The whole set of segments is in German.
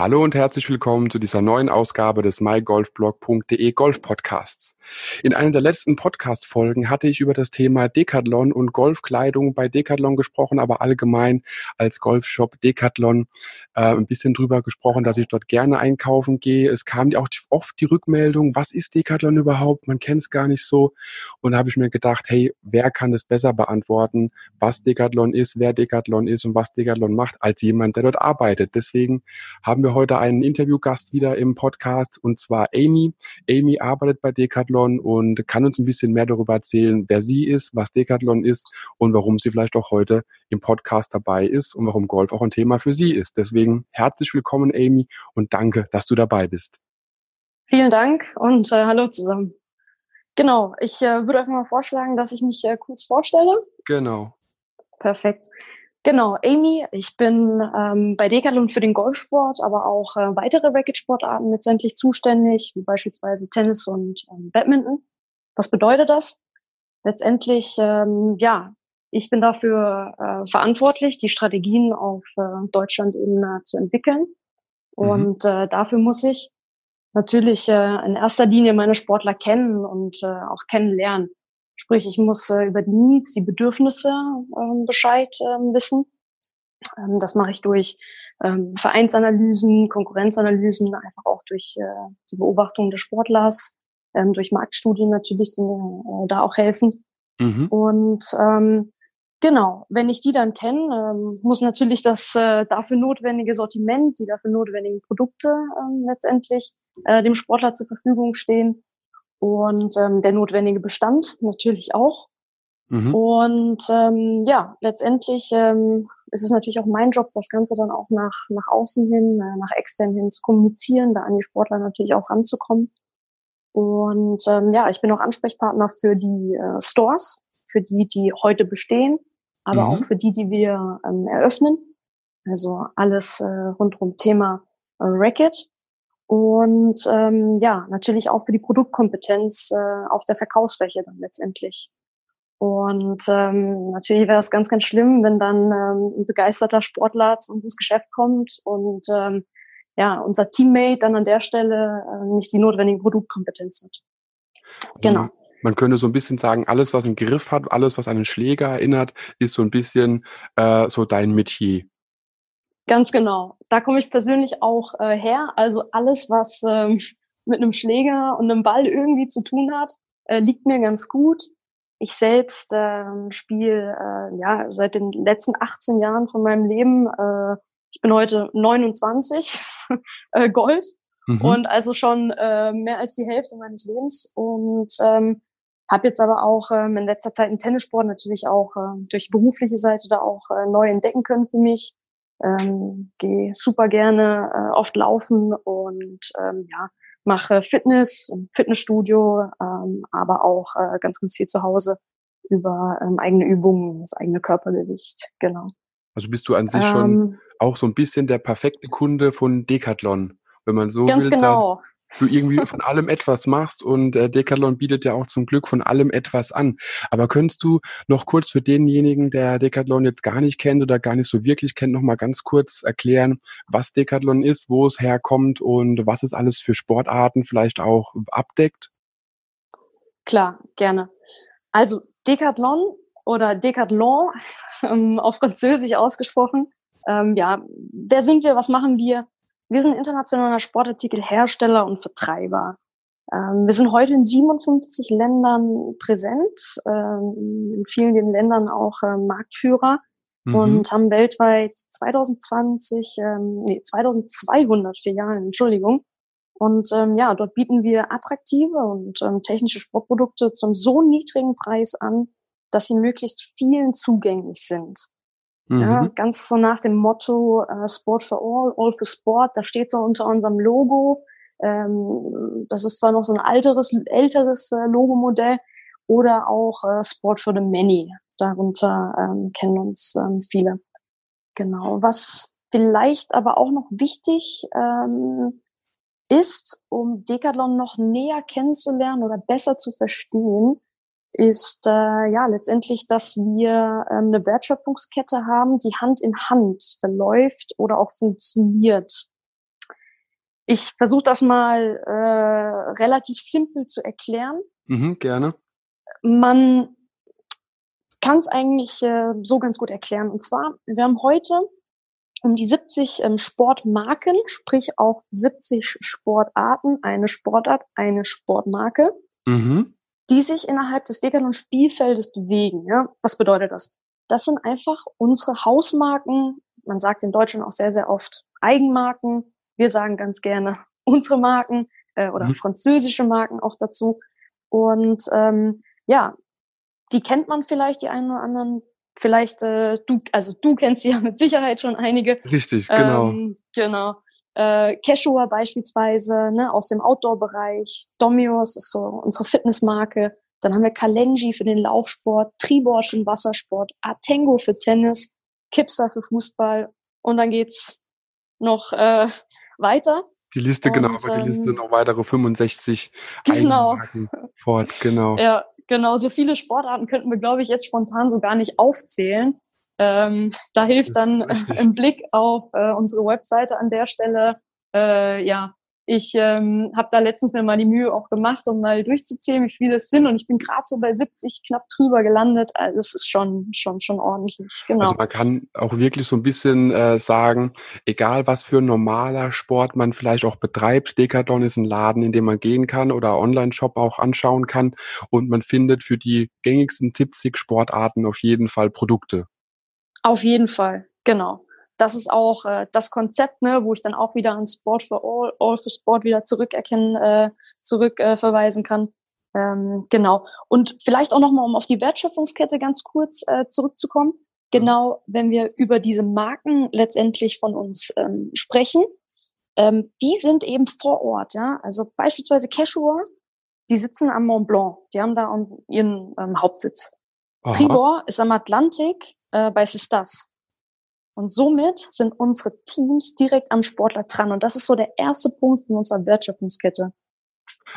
Hallo und herzlich willkommen zu dieser neuen Ausgabe des mygolfblog.de Golf Podcasts. In einer der letzten Podcast-Folgen hatte ich über das Thema Decathlon und Golfkleidung bei Decathlon gesprochen, aber allgemein als Golfshop Decathlon äh, ein bisschen drüber gesprochen, dass ich dort gerne einkaufen gehe. Es kam auch oft die Rückmeldung, was ist Decathlon überhaupt? Man kennt es gar nicht so. Und da habe ich mir gedacht, hey, wer kann das besser beantworten, was Decathlon ist, wer Decathlon ist und was Decathlon macht, als jemand, der dort arbeitet. Deswegen haben wir heute einen Interviewgast wieder im Podcast und zwar Amy. Amy arbeitet bei Decathlon Decathlon und kann uns ein bisschen mehr darüber erzählen, wer sie ist, was Decathlon ist und warum sie vielleicht auch heute im Podcast dabei ist und warum Golf auch ein Thema für sie ist. Deswegen herzlich willkommen, Amy, und danke, dass du dabei bist. Vielen Dank und äh, hallo zusammen. Genau, ich äh, würde einfach mal vorschlagen, dass ich mich äh, kurz vorstelle. Genau. Perfekt. Genau, Amy, ich bin ähm, bei Decathlon für den Golfsport, aber auch äh, weitere Racketsportarten letztendlich zuständig, wie beispielsweise Tennis und ähm, Badminton. Was bedeutet das? Letztendlich, ähm, ja, ich bin dafür äh, verantwortlich, die Strategien auf äh, Deutschland-Ebene zu entwickeln. Mhm. Und äh, dafür muss ich natürlich äh, in erster Linie meine Sportler kennen und äh, auch kennenlernen. Sprich, ich muss äh, über die Needs, die Bedürfnisse ähm, Bescheid ähm, wissen. Ähm, das mache ich durch ähm, Vereinsanalysen, Konkurrenzanalysen, einfach auch durch äh, die Beobachtung des Sportlers, ähm, durch Marktstudien natürlich, die mir äh, da auch helfen. Mhm. Und ähm, genau, wenn ich die dann kenne, ähm, muss natürlich das äh, dafür notwendige Sortiment, die dafür notwendigen Produkte ähm, letztendlich äh, dem Sportler zur Verfügung stehen und ähm, der notwendige Bestand natürlich auch. Mhm. Und ähm, ja, letztendlich ähm, ist es natürlich auch mein Job, das Ganze dann auch nach, nach außen hin, äh, nach extern hin zu kommunizieren, da an die Sportler natürlich auch ranzukommen. Und ähm, ja, ich bin auch Ansprechpartner für die äh, Stores, für die, die heute bestehen, aber mhm. auch für die, die wir ähm, eröffnen. Also alles äh, rund um Thema äh, Racket. Und ähm, ja, natürlich auch für die Produktkompetenz äh, auf der Verkaufsfläche dann letztendlich. Und ähm, natürlich wäre es ganz, ganz schlimm, wenn dann ähm, ein begeisterter Sportler zu uns ins Geschäft kommt und ähm, ja, unser Teammate dann an der Stelle äh, nicht die notwendige Produktkompetenz hat. Genau. Man könnte so ein bisschen sagen, alles, was einen Griff hat, alles, was an einen Schläger erinnert, ist so ein bisschen äh, so dein Metier. Ganz genau. Da komme ich persönlich auch äh, her. Also alles, was ähm, mit einem Schläger und einem Ball irgendwie zu tun hat, äh, liegt mir ganz gut. Ich selbst äh, spiele äh, ja seit den letzten 18 Jahren von meinem Leben. Äh, ich bin heute 29 äh, Golf mhm. und also schon äh, mehr als die Hälfte meines Lebens und ähm, habe jetzt aber auch ähm, in letzter Zeit einen Tennissport natürlich auch äh, durch berufliche Seite da auch äh, neu entdecken können für mich ähm, gehe super gerne äh, oft laufen und ähm, ja, mache Fitness, Fitnessstudio, ähm, aber auch äh, ganz, ganz viel zu Hause über ähm, eigene Übungen, das eigene Körpergewicht, genau. Also bist du an sich ähm, schon auch so ein bisschen der perfekte Kunde von Decathlon, wenn man so ganz will. Ganz genau du irgendwie von allem etwas machst und äh, Decathlon bietet ja auch zum Glück von allem etwas an. Aber könntest du noch kurz für denjenigen, der Decathlon jetzt gar nicht kennt oder gar nicht so wirklich kennt, noch mal ganz kurz erklären, was Decathlon ist, wo es herkommt und was es alles für Sportarten vielleicht auch abdeckt? Klar, gerne. Also Decathlon oder Decathlon ähm, auf Französisch ausgesprochen. Ähm, ja, wer sind wir? Was machen wir? Wir sind internationaler Sportartikelhersteller und Vertreiber. Ähm, wir sind heute in 57 Ländern präsent, ähm, in vielen Ländern auch äh, Marktführer mhm. und haben weltweit 2020, ähm, nee, 2200 Filialen, Entschuldigung. Und ähm, ja, dort bieten wir attraktive und ähm, technische Sportprodukte zum so niedrigen Preis an, dass sie möglichst vielen zugänglich sind. Mhm. Ja, ganz so nach dem Motto uh, Sport for All, All for Sport, da steht so unter unserem Logo. Ähm, das ist zwar noch so ein alteres, älteres äh, Logomodell oder auch äh, Sport for the Many. Darunter ähm, kennen uns ähm, viele. Genau. Was vielleicht aber auch noch wichtig ähm, ist, um Decathlon noch näher kennenzulernen oder besser zu verstehen, ist äh, ja letztendlich, dass wir ähm, eine Wertschöpfungskette haben, die Hand in Hand verläuft oder auch funktioniert. Ich versuche das mal äh, relativ simpel zu erklären. Mhm, gerne. Man kann es eigentlich äh, so ganz gut erklären. Und zwar, wir haben heute um die 70 ähm, Sportmarken, sprich auch 70 Sportarten, eine Sportart, eine Sportmarke. Mhm die sich innerhalb des Decathlon-Spielfeldes bewegen. Ja? Was bedeutet das? Das sind einfach unsere Hausmarken. Man sagt in Deutschland auch sehr, sehr oft Eigenmarken. Wir sagen ganz gerne unsere Marken äh, oder mhm. französische Marken auch dazu. Und ähm, ja, die kennt man vielleicht, die einen oder anderen. Vielleicht, äh, du, also du kennst sie ja mit Sicherheit schon einige. Richtig, genau. Ähm, genau äh, Cashua beispielsweise ne, aus dem Outdoor-Bereich, Domios, das ist so unsere Fitnessmarke. Dann haben wir Kalenji für den Laufsport, Tribord für den Wassersport, Atengo für Tennis, Kipser für Fußball und dann geht's noch äh, weiter. Die Liste, genau, und, genau, aber die Liste ähm, noch weitere 65 genau. fort, genau. Ja, genau, so viele Sportarten könnten wir, glaube ich, jetzt spontan so gar nicht aufzählen. Ähm, da hilft dann ein Blick auf äh, unsere Webseite an der Stelle. Äh, ja, ich ähm, habe da letztens mir mal die Mühe auch gemacht, um mal durchzuzählen, wie viele es sind. Und ich bin gerade so bei 70 knapp drüber gelandet. Also das ist schon, schon, schon ordentlich. Genau. Also man kann auch wirklich so ein bisschen äh, sagen, egal was für ein normaler Sport man vielleicht auch betreibt, Decathlon ist ein Laden, in dem man gehen kann oder Online-Shop auch anschauen kann. Und man findet für die gängigsten Tippsick-Sportarten auf jeden Fall Produkte. Auf jeden Fall, genau. Das ist auch äh, das Konzept, ne, wo ich dann auch wieder an Sport for All, All for Sport wieder zurückerkennen, äh, zurück äh, kann. Ähm, genau. Und vielleicht auch nochmal, um auf die Wertschöpfungskette ganz kurz äh, zurückzukommen. Genau, wenn wir über diese Marken letztendlich von uns ähm, sprechen, ähm, die sind eben vor Ort, ja. Also beispielsweise Cashua, die sitzen am Mont Blanc, die haben da ihren ähm, Hauptsitz. Aha. Tribor ist am Atlantik äh, bei Sistas. Und somit sind unsere Teams direkt am Sportler dran. Und das ist so der erste Punkt von unserer Wertschöpfungskette.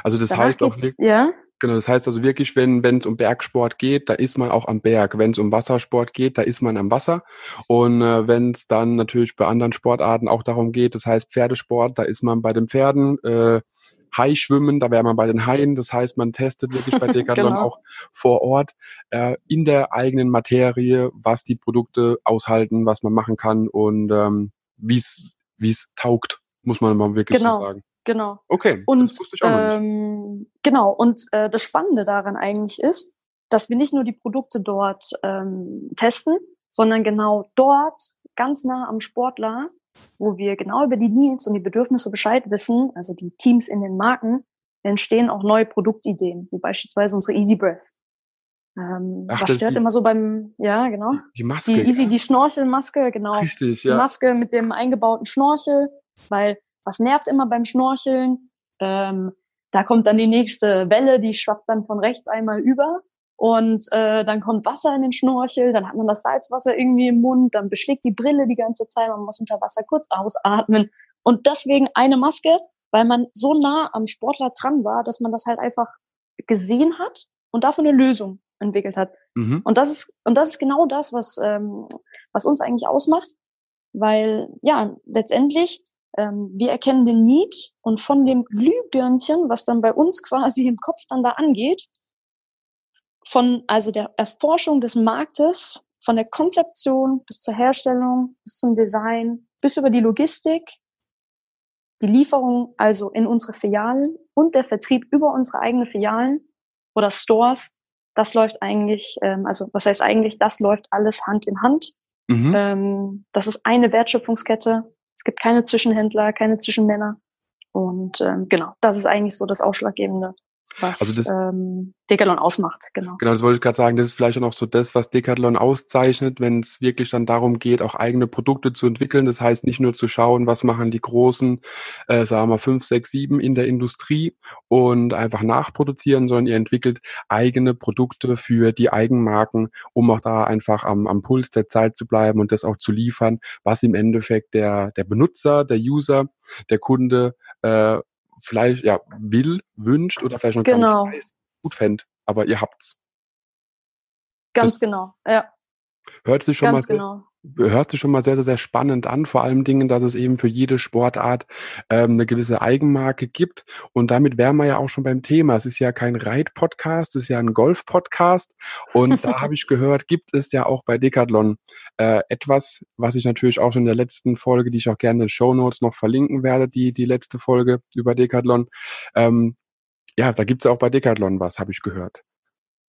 Also das Danach heißt auch wirklich, ja? genau, das heißt also wirklich, wenn wenn es um Bergsport geht, da ist man auch am Berg. Wenn es um Wassersport geht, da ist man am Wasser. Und äh, wenn es dann natürlich bei anderen Sportarten auch darum geht, das heißt Pferdesport, da ist man bei den Pferden. Äh, Hai schwimmen, da wäre man bei den Haien. Das heißt, man testet wirklich bei Decathlon genau. auch vor Ort äh, in der eigenen Materie, was die Produkte aushalten, was man machen kann und ähm, wie es wie es taugt, muss man mal wirklich genau. so sagen. Genau. Okay. Und ähm, genau. Und äh, das Spannende daran eigentlich ist, dass wir nicht nur die Produkte dort ähm, testen, sondern genau dort ganz nah am Sportler wo wir genau über die Needs und die Bedürfnisse Bescheid wissen, also die Teams in den Marken, entstehen auch neue Produktideen, wie beispielsweise unsere Easy Breath. Ähm, Ach, was stört die, immer so beim, ja, genau. Die Maske. Die Easy, ja. die Schnorchelmaske, genau. Richtig, ja. Die Maske mit dem eingebauten Schnorchel, weil was nervt immer beim Schnorcheln? Ähm, da kommt dann die nächste Welle, die schwappt dann von rechts einmal über und äh, dann kommt Wasser in den Schnorchel, dann hat man das Salzwasser irgendwie im Mund, dann beschlägt die Brille die ganze Zeit, man muss unter Wasser kurz ausatmen. Und deswegen eine Maske, weil man so nah am Sportler dran war, dass man das halt einfach gesehen hat und dafür eine Lösung entwickelt hat. Mhm. Und das ist und das ist genau das, was ähm, was uns eigentlich ausmacht, weil ja letztendlich ähm, wir erkennen den Need und von dem Glühbirnchen, was dann bei uns quasi im Kopf dann da angeht, von also der Erforschung des Marktes, von der Konzeption bis zur Herstellung, bis zum Design, bis über die Logistik, die Lieferung also in unsere Filialen und der Vertrieb über unsere eigenen Filialen oder Stores, das läuft eigentlich, ähm, also was heißt eigentlich, das läuft alles Hand in Hand. Mhm. Ähm, das ist eine Wertschöpfungskette. Es gibt keine Zwischenhändler, keine Zwischenmänner. Und ähm, genau, das ist eigentlich so das Ausschlaggebende was also das, ähm, Decathlon ausmacht, genau. Genau, das wollte ich gerade sagen, das ist vielleicht auch noch so das, was Decathlon auszeichnet, wenn es wirklich dann darum geht, auch eigene Produkte zu entwickeln. Das heißt nicht nur zu schauen, was machen die großen, äh, sagen wir fünf, sechs, sieben in der Industrie und einfach nachproduzieren, sondern ihr entwickelt eigene Produkte für die Eigenmarken, um auch da einfach am, am Puls der Zeit zu bleiben und das auch zu liefern, was im Endeffekt der, der Benutzer, der User, der Kunde äh, vielleicht ja will, wünscht oder vielleicht noch genau. gar nicht genau. weiß, gut fänd, aber ihr habt's. Ganz das genau, ja. Hört sich schon Ganz mal genau hört sich schon mal sehr, sehr, sehr spannend an. Vor allem Dingen, dass es eben für jede Sportart ähm, eine gewisse Eigenmarke gibt. Und damit wären wir ja auch schon beim Thema. Es ist ja kein Reit-Podcast, es ist ja ein Golf-Podcast. Und da habe ich gehört, gibt es ja auch bei Decathlon äh, etwas, was ich natürlich auch schon in der letzten Folge, die ich auch gerne in den Show Notes noch verlinken werde, die, die letzte Folge über Decathlon. Ähm, ja, da gibt's ja auch bei Decathlon was, habe ich gehört.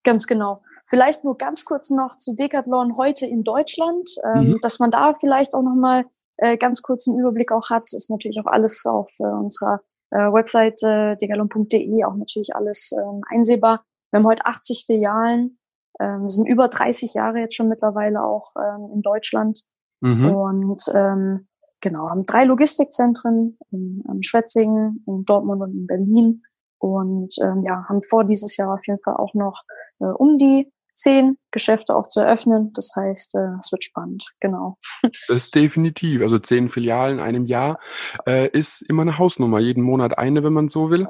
Ganz genau. Vielleicht nur ganz kurz noch zu Decathlon heute in Deutschland, ähm, mhm. dass man da vielleicht auch nochmal äh, ganz kurz einen Überblick auch hat. Ist natürlich auch alles auf äh, unserer äh, Website äh, decathlon.de auch natürlich alles ähm, einsehbar. Wir haben heute 80 Filialen, ähm, sind über 30 Jahre jetzt schon mittlerweile auch ähm, in Deutschland mhm. und ähm, genau haben drei Logistikzentren in, in Schwetzingen, in Dortmund und in Berlin und ähm, ja, haben vor, dieses Jahr auf jeden Fall auch noch äh, um die zehn Geschäfte auch zu eröffnen. Das heißt, äh, es wird spannend, genau. Das ist definitiv. Also zehn Filialen in einem Jahr äh, ist immer eine Hausnummer. Jeden Monat eine, wenn man so will.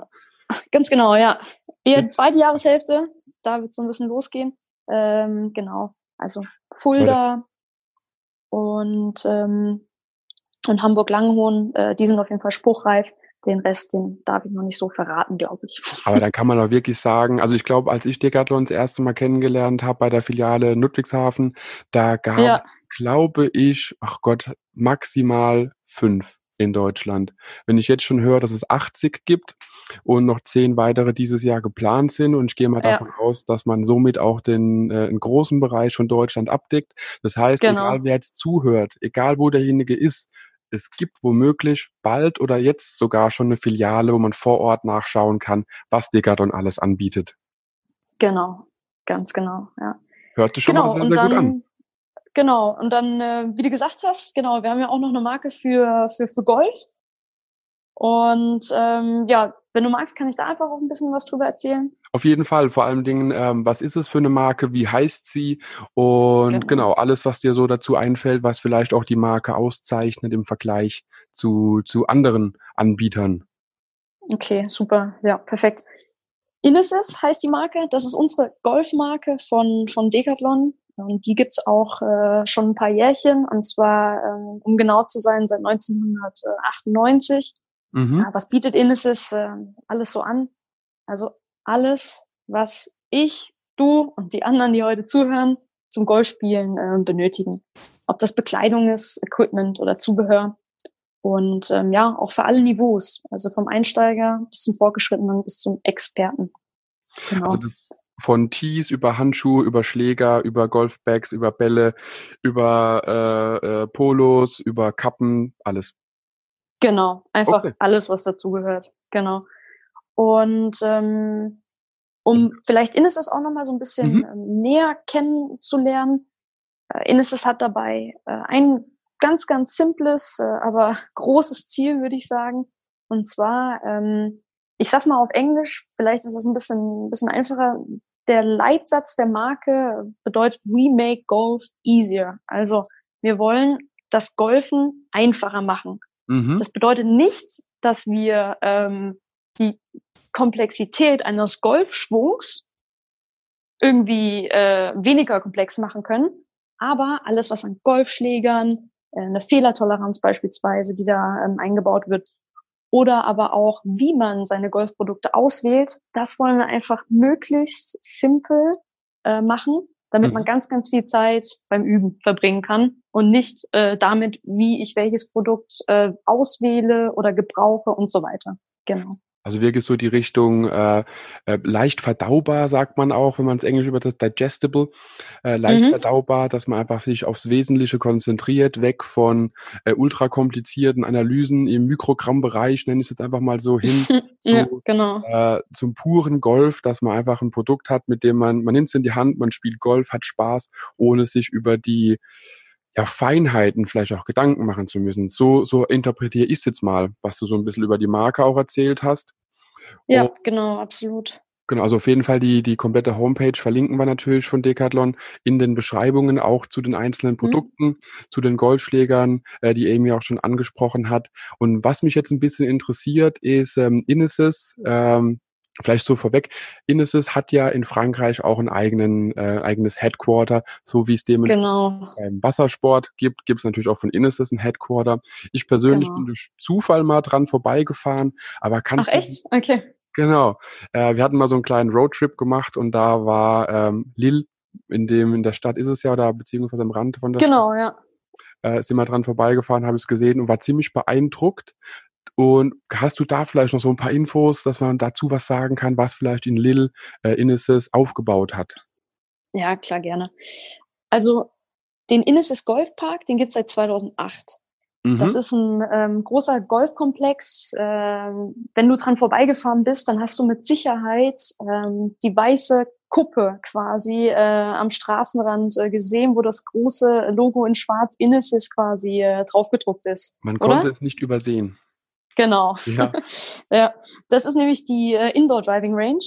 Ganz genau, ja. Eher zweite Jahreshälfte, da wird es so ein bisschen losgehen. Ähm, genau. Also Fulda und, ähm, und Hamburg-Langenhohn, äh, die sind auf jeden Fall spruchreif. Den Rest, den darf ich noch nicht so verraten, glaube ich. Aber dann kann man auch wirklich sagen, also ich glaube, als ich Decathlon das erste Mal kennengelernt habe bei der Filiale Ludwigshafen, da gab es, ja. glaube ich, ach Gott, maximal fünf in Deutschland. Wenn ich jetzt schon höre, dass es 80 gibt und noch zehn weitere dieses Jahr geplant sind und ich gehe mal davon ja. aus, dass man somit auch den äh, einen großen Bereich von Deutschland abdeckt. Das heißt, genau. egal wer jetzt zuhört, egal wo derjenige ist, es gibt womöglich bald oder jetzt sogar schon eine Filiale, wo man vor Ort nachschauen kann, was Decathlon alles anbietet. Genau, ganz genau, ja. Hört sich schon genau, mal sehr, sehr dann, gut an. Genau, und dann, äh, wie du gesagt hast, genau, wir haben ja auch noch eine Marke für, für, für Golf. Und ähm, ja, wenn du magst, kann ich da einfach auch ein bisschen was drüber erzählen. Auf jeden Fall. Vor allen Dingen, ähm, was ist es für eine Marke? Wie heißt sie? Und genau. genau. alles, was dir so dazu einfällt, was vielleicht auch die Marke auszeichnet im Vergleich zu, zu anderen Anbietern. Okay, super. Ja, perfekt. Inesis heißt die Marke. Das ist unsere Golfmarke von, von Decathlon. Und die gibt's auch äh, schon ein paar Jährchen. Und zwar, ähm, um genau zu sein, seit 1998. Mhm. Ja, was bietet Inesis äh, alles so an? Also alles, was ich, du und die anderen, die heute zuhören, zum Golfspielen äh, benötigen. Ob das Bekleidung ist, Equipment oder Zubehör. Und ähm, ja, auch für alle Niveaus. Also vom Einsteiger bis zum Fortgeschrittenen bis zum Experten. Genau. Also das von Tees über Handschuhe, über Schläger, über Golfbags, über Bälle, über äh, äh, Polos, über Kappen, alles. Genau, einfach okay. alles, was dazugehört. Genau. Und ähm, um vielleicht Inesis auch nochmal so ein bisschen mhm. Ähm, näher kennenzulernen. Äh, Inesis hat dabei äh, ein ganz, ganz simples, äh, aber großes Ziel, würde ich sagen. Und zwar, ähm, ich sag mal auf Englisch, vielleicht ist das ein bisschen, ein bisschen einfacher. Der Leitsatz der Marke bedeutet We make golf easier. Also wir wollen das Golfen einfacher machen. Mhm. Das bedeutet nicht, dass wir ähm, die Komplexität eines Golfschwungs irgendwie äh, weniger komplex machen können. Aber alles, was an Golfschlägern, äh, eine Fehlertoleranz beispielsweise, die da ähm, eingebaut wird, oder aber auch, wie man seine Golfprodukte auswählt, das wollen wir einfach möglichst simpel äh, machen, damit mhm. man ganz, ganz viel Zeit beim Üben verbringen kann und nicht äh, damit, wie ich welches Produkt äh, auswähle oder gebrauche und so weiter. Genau. Also wirklich so die Richtung äh, äh, leicht verdaubar, sagt man auch, wenn man es Englisch über das digestible, äh, leicht mhm. verdaubar, dass man einfach sich aufs Wesentliche konzentriert, weg von äh, ultra komplizierten Analysen im Mikrogrammbereich, nenne ich es jetzt einfach mal so hin, zu, ja, genau. äh, zum puren Golf, dass man einfach ein Produkt hat, mit dem man, man nimmt es in die Hand, man spielt Golf, hat Spaß, ohne sich über die ja, Feinheiten vielleicht auch Gedanken machen zu müssen. So, so interpretiere ich es jetzt mal, was du so ein bisschen über die Marke auch erzählt hast. Ja, Und, genau, absolut. Genau, also auf jeden Fall die, die komplette Homepage verlinken wir natürlich von Decathlon in den Beschreibungen auch zu den einzelnen mhm. Produkten, mhm. zu den Golfschlägern, äh, die Amy auch schon angesprochen hat. Und was mich jetzt ein bisschen interessiert, ist ähm, Inesis. Ähm, Vielleicht so vorweg, Inesis hat ja in Frankreich auch ein eigenen, äh, eigenes Headquarter, so wie es dementsprechend genau. beim Wassersport gibt, gibt es natürlich auch von Inesis ein Headquarter. Ich persönlich genau. bin durch Zufall mal dran vorbeigefahren, aber kann Ach echt? Okay. Genau. Äh, wir hatten mal so einen kleinen Roadtrip gemacht und da war ähm, Lille, in dem in der Stadt ist es ja, oder beziehungsweise am Rand von der genau, Stadt. Genau, ja. Äh, sind wir dran vorbeigefahren, habe es gesehen und war ziemlich beeindruckt, und hast du da vielleicht noch so ein paar Infos, dass man dazu was sagen kann, was vielleicht in Lille äh, Inneses aufgebaut hat? Ja, klar, gerne. Also den Inneses Golfpark, den gibt es seit 2008. Mhm. Das ist ein ähm, großer Golfkomplex. Ähm, wenn du dran vorbeigefahren bist, dann hast du mit Sicherheit ähm, die weiße Kuppe quasi äh, am Straßenrand äh, gesehen, wo das große Logo in Schwarz Inneses quasi äh, draufgedruckt ist. Man oder? konnte es nicht übersehen. Genau. Ja. ja. Das ist nämlich die äh, Indoor Driving Range.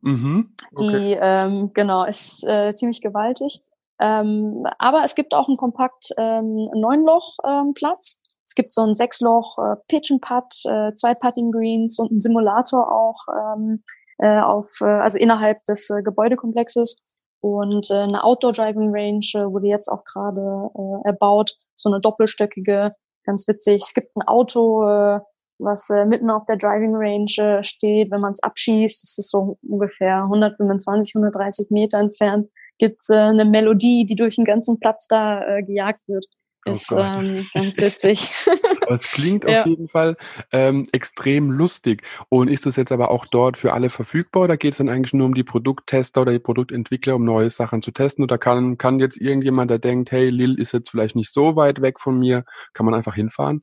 Mhm. Okay. Die, ähm, genau, ist äh, ziemlich gewaltig. Ähm, aber es gibt auch einen kompakt ähm, Neunloch-Platz. Ähm, es gibt so ein Sechsloch äh, Pitch and Putt, äh, zwei Putting Greens und einen Simulator auch ähm, äh, auf, äh, also innerhalb des äh, Gebäudekomplexes. Und äh, eine Outdoor Driving Range äh, wurde jetzt auch gerade äh, erbaut, so eine doppelstöckige, ganz witzig. Es gibt ein Auto, äh, was äh, mitten auf der Driving Range äh, steht. Wenn man es abschießt, das ist so ungefähr 125, 130 Meter entfernt, gibt's äh, eine Melodie, die durch den ganzen Platz da äh, gejagt wird. Oh ist ähm, ganz witzig. es klingt ja. auf jeden Fall ähm, extrem lustig. Und ist das jetzt aber auch dort für alle verfügbar oder geht es dann eigentlich nur um die Produkttester oder die Produktentwickler, um neue Sachen zu testen? Oder kann, kann jetzt irgendjemand, der denkt, hey, Lil ist jetzt vielleicht nicht so weit weg von mir, kann man einfach hinfahren?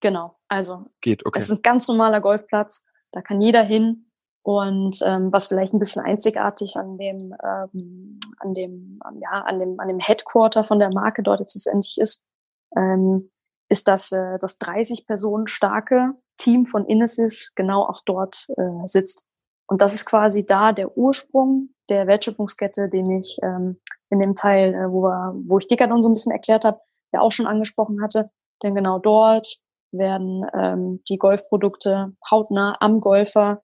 Genau, also geht, okay. Es ist ein ganz normaler Golfplatz, da kann jeder hin. Und ähm, was vielleicht ein bisschen einzigartig an dem, ähm, an dem, ja, an dem, an dem Headquarter von der Marke dort jetzt letztendlich ist, ähm, ist, dass äh, das 30 Personen starke Team von Inesis genau auch dort äh, sitzt. Und das ist quasi da der Ursprung der Wertschöpfungskette, den ich ähm, in dem Teil, äh, wo, wir, wo ich Decathlon so ein bisschen erklärt habe, ja auch schon angesprochen hatte. Denn genau dort werden ähm, die Golfprodukte hautnah am Golfer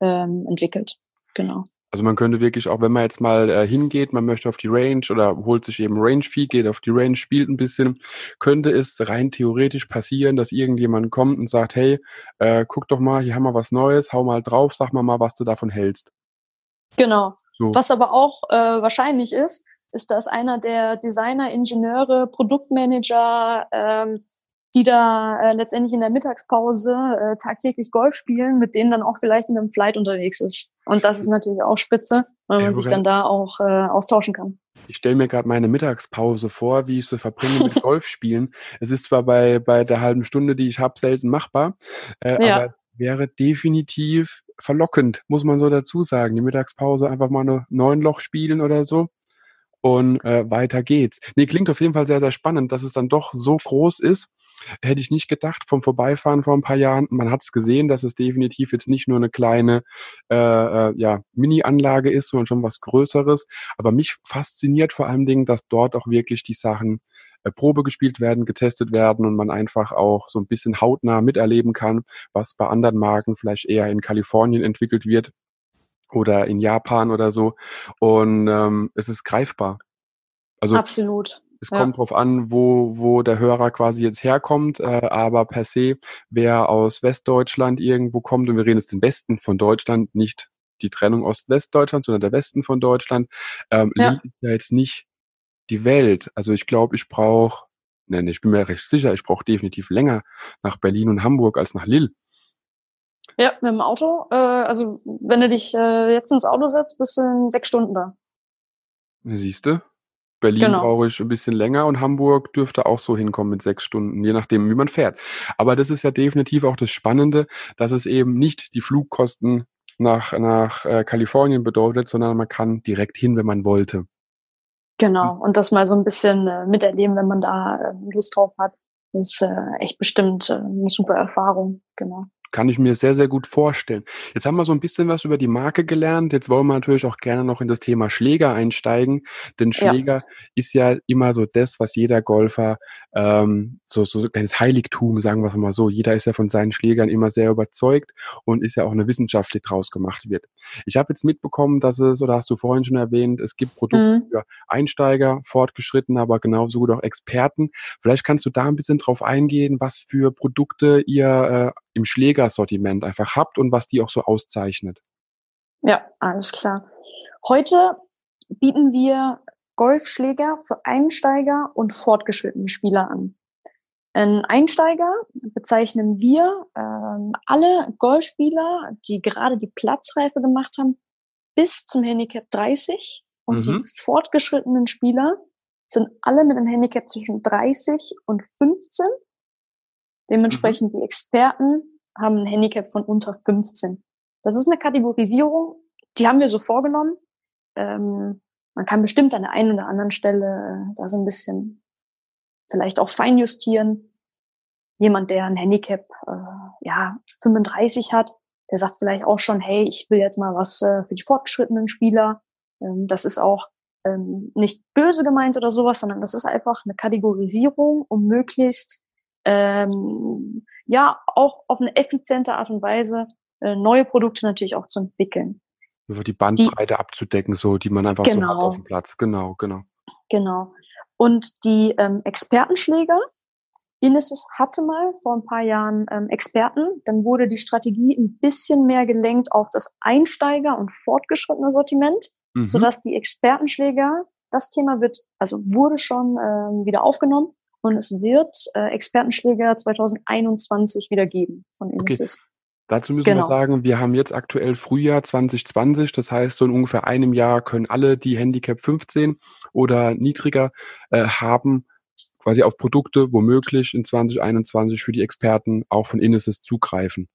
ähm, entwickelt. Genau. Also man könnte wirklich auch, wenn man jetzt mal äh, hingeht, man möchte auf die Range oder holt sich eben Range-Fee, geht auf die Range, spielt ein bisschen, könnte es rein theoretisch passieren, dass irgendjemand kommt und sagt, hey, äh, guck doch mal, hier haben wir was Neues, hau mal drauf, sag mal mal, was du davon hältst. Genau. So. Was aber auch äh, wahrscheinlich ist, ist, dass einer der Designer, Ingenieure, Produktmanager, ähm, die da äh, letztendlich in der Mittagspause äh, tagtäglich Golf spielen, mit denen dann auch vielleicht in einem Flight unterwegs ist. Und das ist natürlich auch spitze, weil man ja, sich dann da auch äh, austauschen kann. Ich stelle mir gerade meine Mittagspause vor, wie ich sie verbringe mit Golf spielen. Es ist zwar bei, bei der halben Stunde, die ich habe, selten machbar, äh, ja. aber wäre definitiv verlockend, muss man so dazu sagen. Die Mittagspause einfach mal eine neun Loch spielen oder so und äh, weiter geht's. Nee, klingt auf jeden Fall sehr, sehr spannend, dass es dann doch so groß ist. Hätte ich nicht gedacht vom Vorbeifahren vor ein paar Jahren. Man hat es gesehen, dass es definitiv jetzt nicht nur eine kleine äh, äh, ja, Mini-Anlage ist, sondern schon was Größeres. Aber mich fasziniert vor allen Dingen, dass dort auch wirklich die Sachen äh, Probe gespielt werden, getestet werden und man einfach auch so ein bisschen hautnah miterleben kann, was bei anderen Marken vielleicht eher in Kalifornien entwickelt wird oder in Japan oder so. Und ähm, es ist greifbar. Also absolut. Es ja. kommt drauf an, wo, wo der Hörer quasi jetzt herkommt, äh, aber per se, wer aus Westdeutschland irgendwo kommt, und wir reden jetzt den Westen von Deutschland, nicht die Trennung Ost-Westdeutschland, sondern der Westen von Deutschland, ähm, ja. liegt ja jetzt nicht die Welt. Also ich glaube, ich brauche, nein, ich bin mir recht sicher, ich brauche definitiv länger nach Berlin und Hamburg als nach Lille. Ja, mit dem Auto. Äh, also wenn du dich äh, jetzt ins Auto setzt, bist du in sechs Stunden da. Siehst du? Berlin genau. brauche ich ein bisschen länger und Hamburg dürfte auch so hinkommen mit sechs Stunden, je nachdem, wie man fährt. Aber das ist ja definitiv auch das Spannende, dass es eben nicht die Flugkosten nach, nach äh, Kalifornien bedeutet, sondern man kann direkt hin, wenn man wollte. Genau, und das mal so ein bisschen äh, miterleben, wenn man da äh, Lust drauf hat, ist äh, echt bestimmt äh, eine super Erfahrung, genau. Kann ich mir sehr, sehr gut vorstellen. Jetzt haben wir so ein bisschen was über die Marke gelernt. Jetzt wollen wir natürlich auch gerne noch in das Thema Schläger einsteigen. Denn Schläger ja. ist ja immer so das, was jeder Golfer, ähm, so, so kleines Heiligtum, sagen wir es mal so. Jeder ist ja von seinen Schlägern immer sehr überzeugt und ist ja auch eine Wissenschaft, die draus gemacht wird. Ich habe jetzt mitbekommen, dass es, oder hast du vorhin schon erwähnt, es gibt Produkte mhm. für Einsteiger, Fortgeschrittene, aber genauso gut auch Experten. Vielleicht kannst du da ein bisschen drauf eingehen, was für Produkte ihr äh, im Schlägersortiment einfach habt und was die auch so auszeichnet. Ja, alles klar. Heute bieten wir Golfschläger für Einsteiger und fortgeschrittene Spieler an. Ein Einsteiger bezeichnen wir ähm, alle Golfspieler, die gerade die Platzreife gemacht haben, bis zum Handicap 30. Und mhm. die fortgeschrittenen Spieler sind alle mit einem Handicap zwischen 30 und 15 Dementsprechend mhm. die Experten haben ein Handicap von unter 15. Das ist eine Kategorisierung, die haben wir so vorgenommen. Ähm, man kann bestimmt an der einen oder anderen Stelle äh, da so ein bisschen vielleicht auch feinjustieren. Jemand, der ein Handicap äh, ja 35 hat, der sagt vielleicht auch schon, hey, ich will jetzt mal was äh, für die fortgeschrittenen Spieler. Ähm, das ist auch ähm, nicht böse gemeint oder sowas, sondern das ist einfach eine Kategorisierung, um möglichst ähm, ja auch auf eine effiziente Art und Weise äh, neue Produkte natürlich auch zu entwickeln. Über die Bandbreite die, abzudecken, so die man einfach genau, so hat auf dem Platz. Genau, genau. Genau. Und die ähm, Expertenschläger, Inesis hatte mal vor ein paar Jahren ähm, Experten, dann wurde die Strategie ein bisschen mehr gelenkt auf das Einsteiger- und fortgeschrittene Sortiment, mhm. sodass die Expertenschläger, das Thema wird, also wurde schon ähm, wieder aufgenommen und es wird äh, Expertenschläger 2021 wieder geben von Inesis. Okay. Dazu müssen genau. wir sagen, wir haben jetzt aktuell Frühjahr 2020, das heißt, so in ungefähr einem Jahr können alle, die Handicap 15 oder niedriger äh, haben, quasi auf Produkte womöglich in 2021 für die Experten auch von Inesis zugreifen.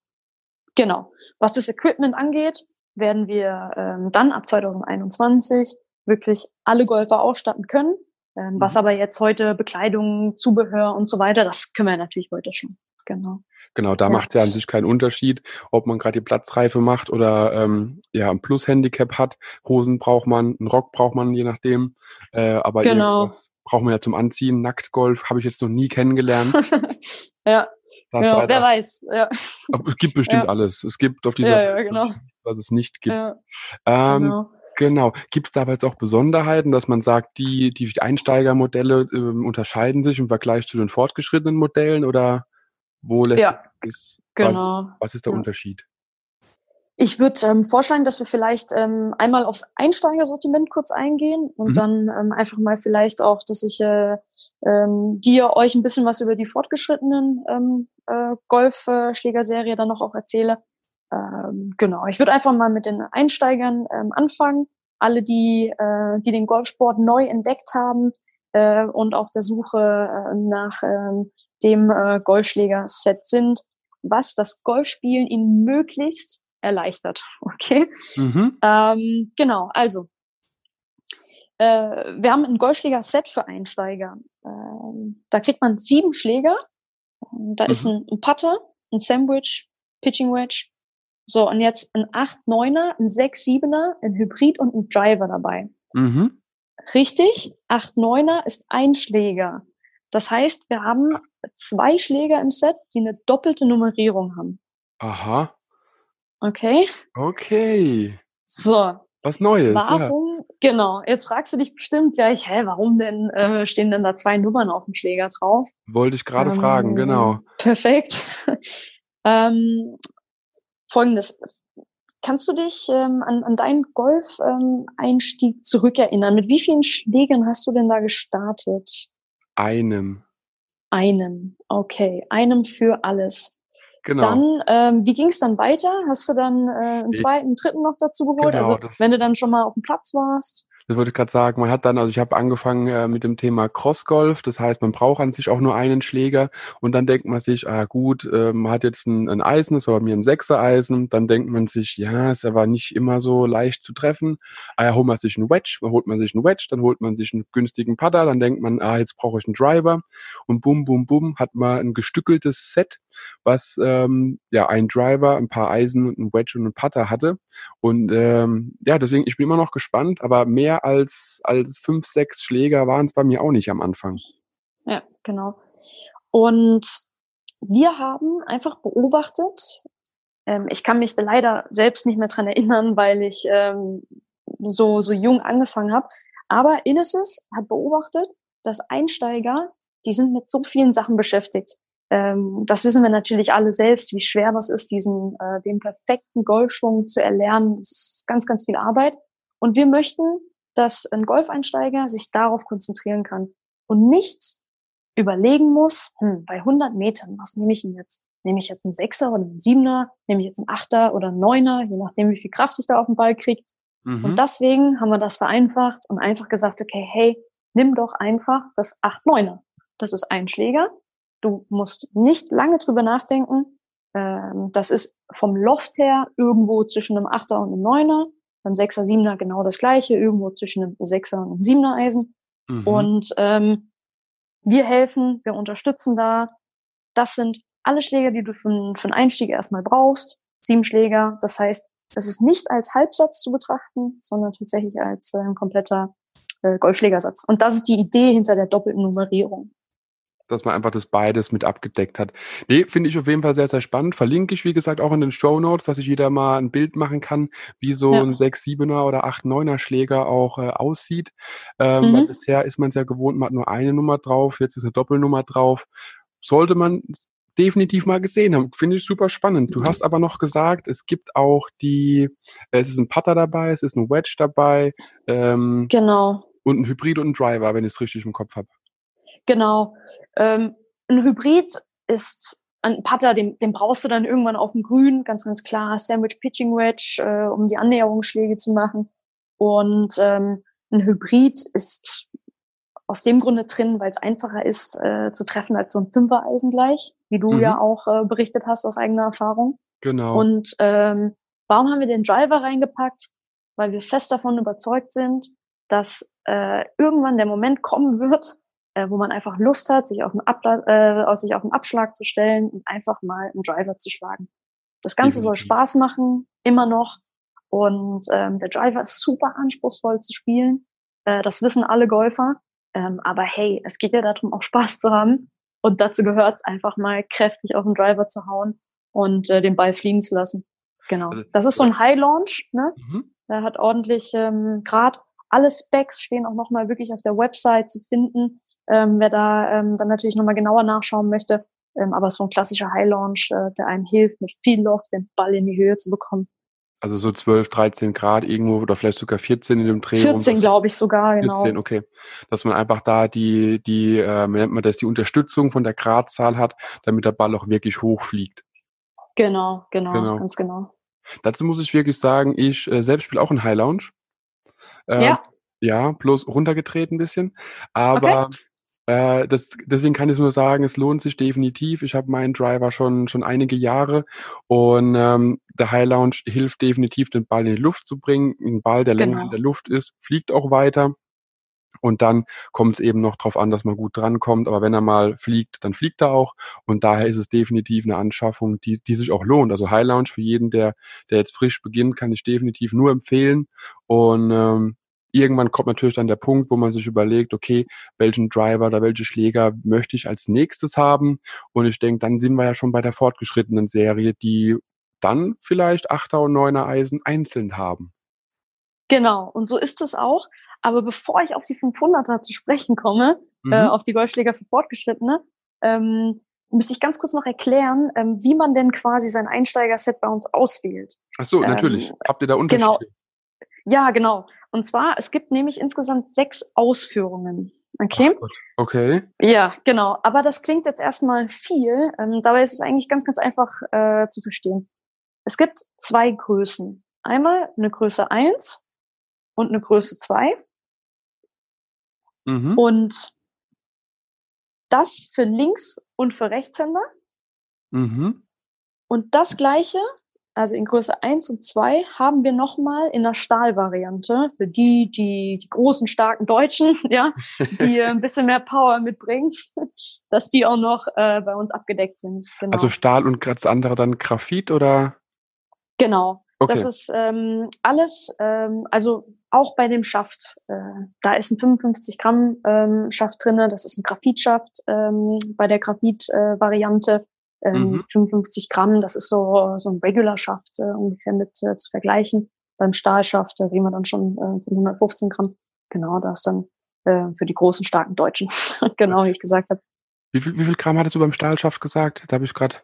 Genau. Was das Equipment angeht, werden wir ähm, dann ab 2021 wirklich alle Golfer ausstatten können. Ähm, mhm. Was aber jetzt heute Bekleidung, Zubehör und so weiter, das können wir natürlich heute schon. Genau. Genau, da ja. macht es ja an sich keinen Unterschied, ob man gerade die Platzreife macht oder ähm, ja ein Plus-Handicap hat. Hosen braucht man, einen Rock braucht man, je nachdem. Äh, aber genau. braucht man ja zum Anziehen. Nacktgolf habe ich jetzt noch nie kennengelernt. ja. ja wer weiß. Ja. Aber es gibt bestimmt ja. alles. Es gibt auf dieser ja, genau. was es nicht gibt. Ähm, genau. Genau. Gibt es da aber jetzt auch Besonderheiten, dass man sagt, die, die Einsteigermodelle äh, unterscheiden sich im Vergleich zu den fortgeschrittenen Modellen oder wo lässt ja, ist, genau. Was, was, ist der ja. Unterschied? Ich würde ähm, vorschlagen, dass wir vielleicht ähm, einmal aufs Einsteigersortiment kurz eingehen und mhm. dann ähm, einfach mal vielleicht auch, dass ich äh, ähm, dir euch ein bisschen was über die fortgeschrittenen ähm, äh, Golfschlägerserie dann noch auch erzähle. Ähm, genau, ich würde einfach mal mit den Einsteigern ähm, anfangen. Alle, die, äh, die den Golfsport neu entdeckt haben äh, und auf der Suche äh, nach ähm, dem äh, Golfschläger-Set sind, was das Golfspielen ihnen möglichst erleichtert. Okay? Mhm. Ähm, genau, also äh, wir haben ein Golfschläger-Set für Einsteiger. Ähm, da kriegt man sieben Schläger. Da mhm. ist ein, ein Putter, ein Sandwich, Pitching Wedge, so, und jetzt ein 8-9er, ein 6-7er, ein Hybrid und ein Driver dabei. Mhm. Richtig, 8-9er ist ein Schläger. Das heißt, wir haben zwei Schläger im Set, die eine doppelte Nummerierung haben. Aha. Okay. Okay. So. Was Neues. Warum? Ja. Genau. Jetzt fragst du dich bestimmt gleich, hä, warum denn äh, stehen denn da zwei Nummern auf dem Schläger drauf? Wollte ich gerade ähm, fragen, genau. Perfekt. ähm, Folgendes. Kannst du dich ähm, an, an deinen Golf-Einstieg ähm, zurückerinnern? Mit wie vielen Schlägern hast du denn da gestartet? Einem. Einem, okay. Einem für alles. Genau. Dann, ähm, wie ging es dann weiter? Hast du dann äh, einen zweiten, dritten noch dazu geholt? Genau, also wenn du dann schon mal auf dem Platz warst? Das wollte ich gerade sagen. Man hat dann, also ich habe angefangen äh, mit dem Thema Crossgolf. Das heißt, man braucht an sich auch nur einen Schläger. Und dann denkt man sich, ah gut, äh, man hat jetzt ein, ein Eisen, das war bei mir ein Sechser-Eisen. Dann denkt man sich, ja, ist aber nicht immer so leicht zu treffen. Ah ja, holt man sich einen Wedge, dann holt man sich einen Wedge, dann holt man sich einen günstigen Putter, dann denkt man, ah, jetzt brauche ich einen Driver. Und bum, bum, bum, hat man ein gestückeltes Set was ähm, ja ein Driver, ein paar Eisen und ein Wedge und ein Putter hatte. Und ähm, ja, deswegen, ich bin immer noch gespannt, aber mehr als, als fünf, sechs Schläger waren es bei mir auch nicht am Anfang. Ja, genau. Und wir haben einfach beobachtet, ähm, ich kann mich leider selbst nicht mehr dran erinnern, weil ich ähm, so, so jung angefangen habe, aber Inesis hat beobachtet, dass Einsteiger, die sind mit so vielen Sachen beschäftigt. Ähm, das wissen wir natürlich alle selbst, wie schwer das ist, diesen äh, den perfekten Golfschwung zu erlernen. Das ist ganz, ganz viel Arbeit. Und wir möchten, dass ein Golfeinsteiger sich darauf konzentrieren kann und nicht überlegen muss, hm, bei 100 Metern, was nehme ich denn jetzt? Nehme ich jetzt einen Sechser oder einen Siebener? Nehme ich jetzt einen Achter oder einen Neuner? Je nachdem, wie viel Kraft ich da auf den Ball kriege. Mhm. Und deswegen haben wir das vereinfacht und einfach gesagt, okay, hey, nimm doch einfach das 8-9er. Das ist ein Schläger. Du musst nicht lange drüber nachdenken. Ähm, das ist vom Loft her irgendwo zwischen einem 8er und einem 9er. Beim 6er, 7er genau das gleiche, irgendwo zwischen einem 6er und einem 7er Eisen. Mhm. Und ähm, wir helfen, wir unterstützen da. Das sind alle Schläger, die du für, für einen Einstieg erstmal brauchst. Sieben Schläger. Das heißt, das ist nicht als Halbsatz zu betrachten, sondern tatsächlich als äh, ein kompletter äh, Golfschlägersatz. Und das ist die Idee hinter der doppelten Nummerierung. Dass man einfach das beides mit abgedeckt hat. Nee, finde ich auf jeden Fall sehr, sehr spannend. Verlinke ich, wie gesagt, auch in den Show Notes, dass sich jeder mal ein Bild machen kann, wie so ja. ein 6-7er oder 8-9er Schläger auch äh, aussieht. Ähm, mhm. Weil bisher ist man es ja gewohnt, man hat nur eine Nummer drauf, jetzt ist eine Doppelnummer drauf. Sollte man definitiv mal gesehen haben. Finde ich super spannend. Du hast aber noch gesagt, es gibt auch die, äh, es ist ein Putter dabei, es ist ein Wedge dabei. Ähm, genau. Und ein Hybrid und ein Driver, wenn ich es richtig im Kopf habe. Genau. Ähm, ein Hybrid ist ein Putter, den, den brauchst du dann irgendwann auf dem Grün, ganz, ganz klar. Sandwich Pitching Wedge, äh, um die Annäherungsschläge zu machen. Und ähm, ein Hybrid ist aus dem Grunde drin, weil es einfacher ist äh, zu treffen als so ein Fünfer-Eisen gleich, wie du mhm. ja auch äh, berichtet hast aus eigener Erfahrung. Genau. Und ähm, warum haben wir den Driver reingepackt? Weil wir fest davon überzeugt sind, dass äh, irgendwann der Moment kommen wird, äh, wo man einfach Lust hat, sich auf einen, Abla äh, sich auf einen Abschlag zu stellen und einfach mal einen Driver zu schlagen. Das Ganze soll Spaß machen, immer noch. Und ähm, der Driver ist super anspruchsvoll zu spielen. Äh, das wissen alle Golfer. Ähm, aber hey, es geht ja darum, auch Spaß zu haben. Und dazu gehört es einfach mal kräftig auf den Driver zu hauen und äh, den Ball fliegen zu lassen. Genau. Also, das ist so ein High Launch, ne? Mhm. Der hat ordentlich ähm, Grad. Alle Specs stehen auch nochmal wirklich auf der Website zu finden. Ähm, wer da ähm, dann natürlich nochmal genauer nachschauen möchte. Ähm, aber so ein klassischer High Launch, äh, der einem hilft, mit viel Loft den Ball in die Höhe zu bekommen. Also so 12, 13 Grad irgendwo oder vielleicht sogar 14 in dem Dreh. 14 glaube ich sogar, genau. 14, okay. Dass man einfach da die, die, äh, nennt man das, die Unterstützung von der Gradzahl hat, damit der Ball auch wirklich hochfliegt. Genau, genau, genau. ganz genau. Dazu muss ich wirklich sagen, ich äh, selbst spiele auch in High Lounge. Äh, ja. Ja, bloß runtergetreten ein bisschen. Aber okay. Äh, das, deswegen kann ich nur sagen, es lohnt sich definitiv. Ich habe meinen Driver schon schon einige Jahre und ähm, der High Lounge hilft definitiv, den Ball in die Luft zu bringen. Ein Ball, der genau. länger in der Luft ist, fliegt auch weiter. Und dann kommt es eben noch darauf an, dass man gut drankommt. Aber wenn er mal fliegt, dann fliegt er auch. Und daher ist es definitiv eine Anschaffung, die, die sich auch lohnt. Also High Lounge für jeden, der, der jetzt frisch beginnt, kann ich definitiv nur empfehlen. Und ähm, irgendwann kommt natürlich dann der Punkt, wo man sich überlegt, okay, welchen Driver oder welche Schläger möchte ich als nächstes haben? Und ich denke, dann sind wir ja schon bei der fortgeschrittenen Serie, die dann vielleicht Achter und Neuner Eisen einzeln haben. Genau, und so ist es auch. Aber bevor ich auf die 500er zu sprechen komme, äh, mhm. äh, auf die Golfschläger für Fortgeschrittene, ähm, muss ich ganz kurz noch erklären, ähm, wie man denn quasi sein Einsteigerset bei uns auswählt. Ach so, natürlich. Ähm, Habt ihr da Unterschiede? Genau. Ja, genau. Und zwar, es gibt nämlich insgesamt sechs Ausführungen. Okay. okay. Ja, genau. Aber das klingt jetzt erstmal viel. Ähm, dabei ist es eigentlich ganz, ganz einfach äh, zu verstehen. Es gibt zwei Größen. Einmal eine Größe 1 und eine Größe 2. Mhm. Und das für Links- und für Rechtshänder. Mhm. Und das gleiche also in Größe 1 und 2 haben wir nochmal in der Stahlvariante für die, die, die großen, starken Deutschen, ja, die ein bisschen mehr Power mitbringen, dass die auch noch äh, bei uns abgedeckt sind. Genau. Also Stahl und das andere dann Graphit oder? Genau. Okay. Das ist ähm, alles, ähm, also auch bei dem Schaft. Äh, da ist ein 55 Gramm ähm, Schaft drinne. Das ist ein Graphitschaft ähm, bei der Graphit-Variante. Äh, ähm, mhm. 55 Gramm, das ist so, so ein Regular-Schaft äh, ungefähr mit äh, zu vergleichen. Beim Stahlschaft, da reden wir dann schon äh, von 115 Gramm. Genau, da ist dann äh, für die großen, starken Deutschen. genau, wie ich gesagt habe. Wie viel, wie viel Gramm hattest du beim Stahlschaft gesagt? Da habe ich gerade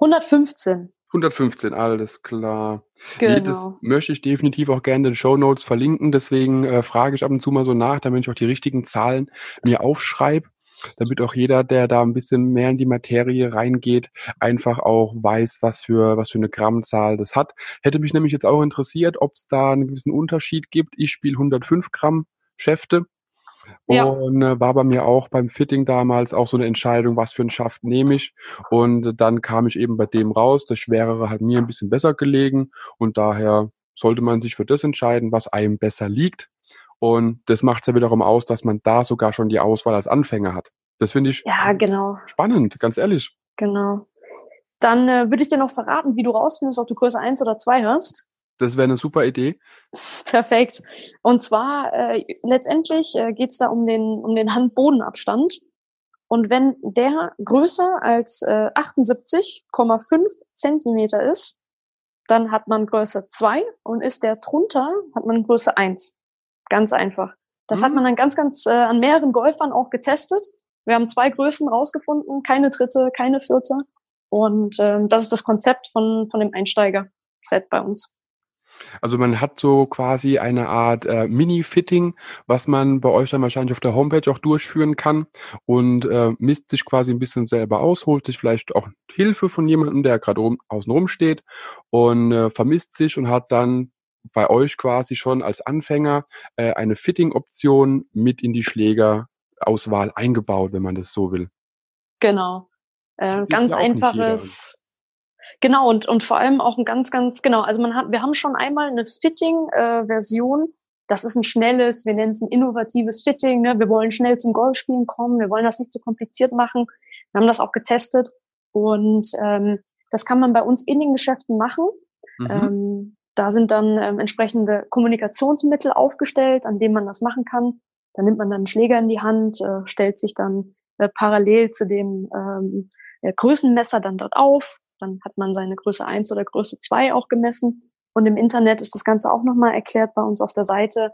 115. 115, alles klar. Genau. Nee, das möchte ich definitiv auch gerne in den Show Notes verlinken. Deswegen äh, frage ich ab und zu mal so nach, damit ich auch die richtigen Zahlen mir aufschreibe damit auch jeder, der da ein bisschen mehr in die Materie reingeht, einfach auch weiß, was für, was für eine Grammzahl das hat. Hätte mich nämlich jetzt auch interessiert, ob es da einen gewissen Unterschied gibt. Ich spiele 105 Gramm Schäfte. Ja. Und äh, war bei mir auch beim Fitting damals auch so eine Entscheidung, was für ein Schaft nehme ich. Und dann kam ich eben bei dem raus. Das Schwerere hat mir ein bisschen besser gelegen. Und daher sollte man sich für das entscheiden, was einem besser liegt. Und das macht es ja wiederum aus, dass man da sogar schon die Auswahl als Anfänger hat. Das finde ich ja, genau. spannend, ganz ehrlich. Genau. Dann äh, würde ich dir noch verraten, wie du rausfindest, ob du Größe 1 oder 2 hast. Das wäre eine super Idee. Perfekt. Und zwar äh, letztendlich äh, geht es da um den, um den Handbodenabstand. Und wenn der größer als äh, 78,5 Zentimeter ist, dann hat man Größe 2 und ist der drunter, hat man Größe 1. Ganz einfach. Das mhm. hat man dann ganz, ganz äh, an mehreren Golfern auch getestet. Wir haben zwei Größen rausgefunden, keine dritte, keine vierte. Und ähm, das ist das Konzept von, von dem Einsteiger-Set bei uns. Also man hat so quasi eine Art äh, Mini-Fitting, was man bei euch dann wahrscheinlich auf der Homepage auch durchführen kann und äh, misst sich quasi ein bisschen selber aus, holt sich vielleicht auch Hilfe von jemandem, der gerade außen rum steht und äh, vermisst sich und hat dann bei euch quasi schon als Anfänger äh, eine Fitting-Option mit in die Schlägerauswahl eingebaut, wenn man das so will. Genau. Äh, ganz einfaches. Genau, und, und vor allem auch ein ganz, ganz, genau, also man hat, wir haben schon einmal eine Fitting-Version, äh, das ist ein schnelles, wir nennen es ein innovatives Fitting, ne? wir wollen schnell zum Golfspielen kommen, wir wollen das nicht zu so kompliziert machen. Wir haben das auch getestet und ähm, das kann man bei uns in den Geschäften machen. Mhm. Ähm, da sind dann ähm, entsprechende Kommunikationsmittel aufgestellt, an denen man das machen kann. Da nimmt man dann einen Schläger in die Hand, äh, stellt sich dann äh, parallel zu dem ähm, äh, Größenmesser dann dort auf. Dann hat man seine Größe 1 oder Größe 2 auch gemessen. Und im Internet ist das Ganze auch nochmal erklärt bei uns auf der Seite,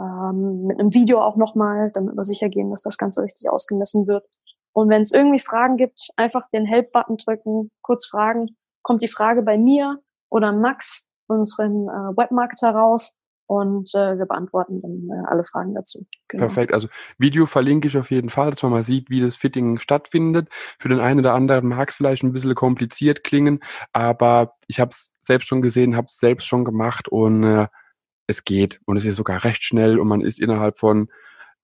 ähm, mit einem Video auch nochmal, damit wir sicher gehen, dass das Ganze richtig ausgemessen wird. Und wenn es irgendwie Fragen gibt, einfach den Help-Button drücken, kurz fragen, kommt die Frage bei mir oder Max unseren äh, Webmarketer raus und äh, wir beantworten dann äh, alle Fragen dazu. Genau. Perfekt. Also Video verlinke ich auf jeden Fall, dass man mal sieht, wie das Fitting stattfindet. Für den einen oder anderen mag es vielleicht ein bisschen kompliziert klingen, aber ich habe es selbst schon gesehen, habe es selbst schon gemacht und äh, es geht und es ist sogar recht schnell und man ist innerhalb von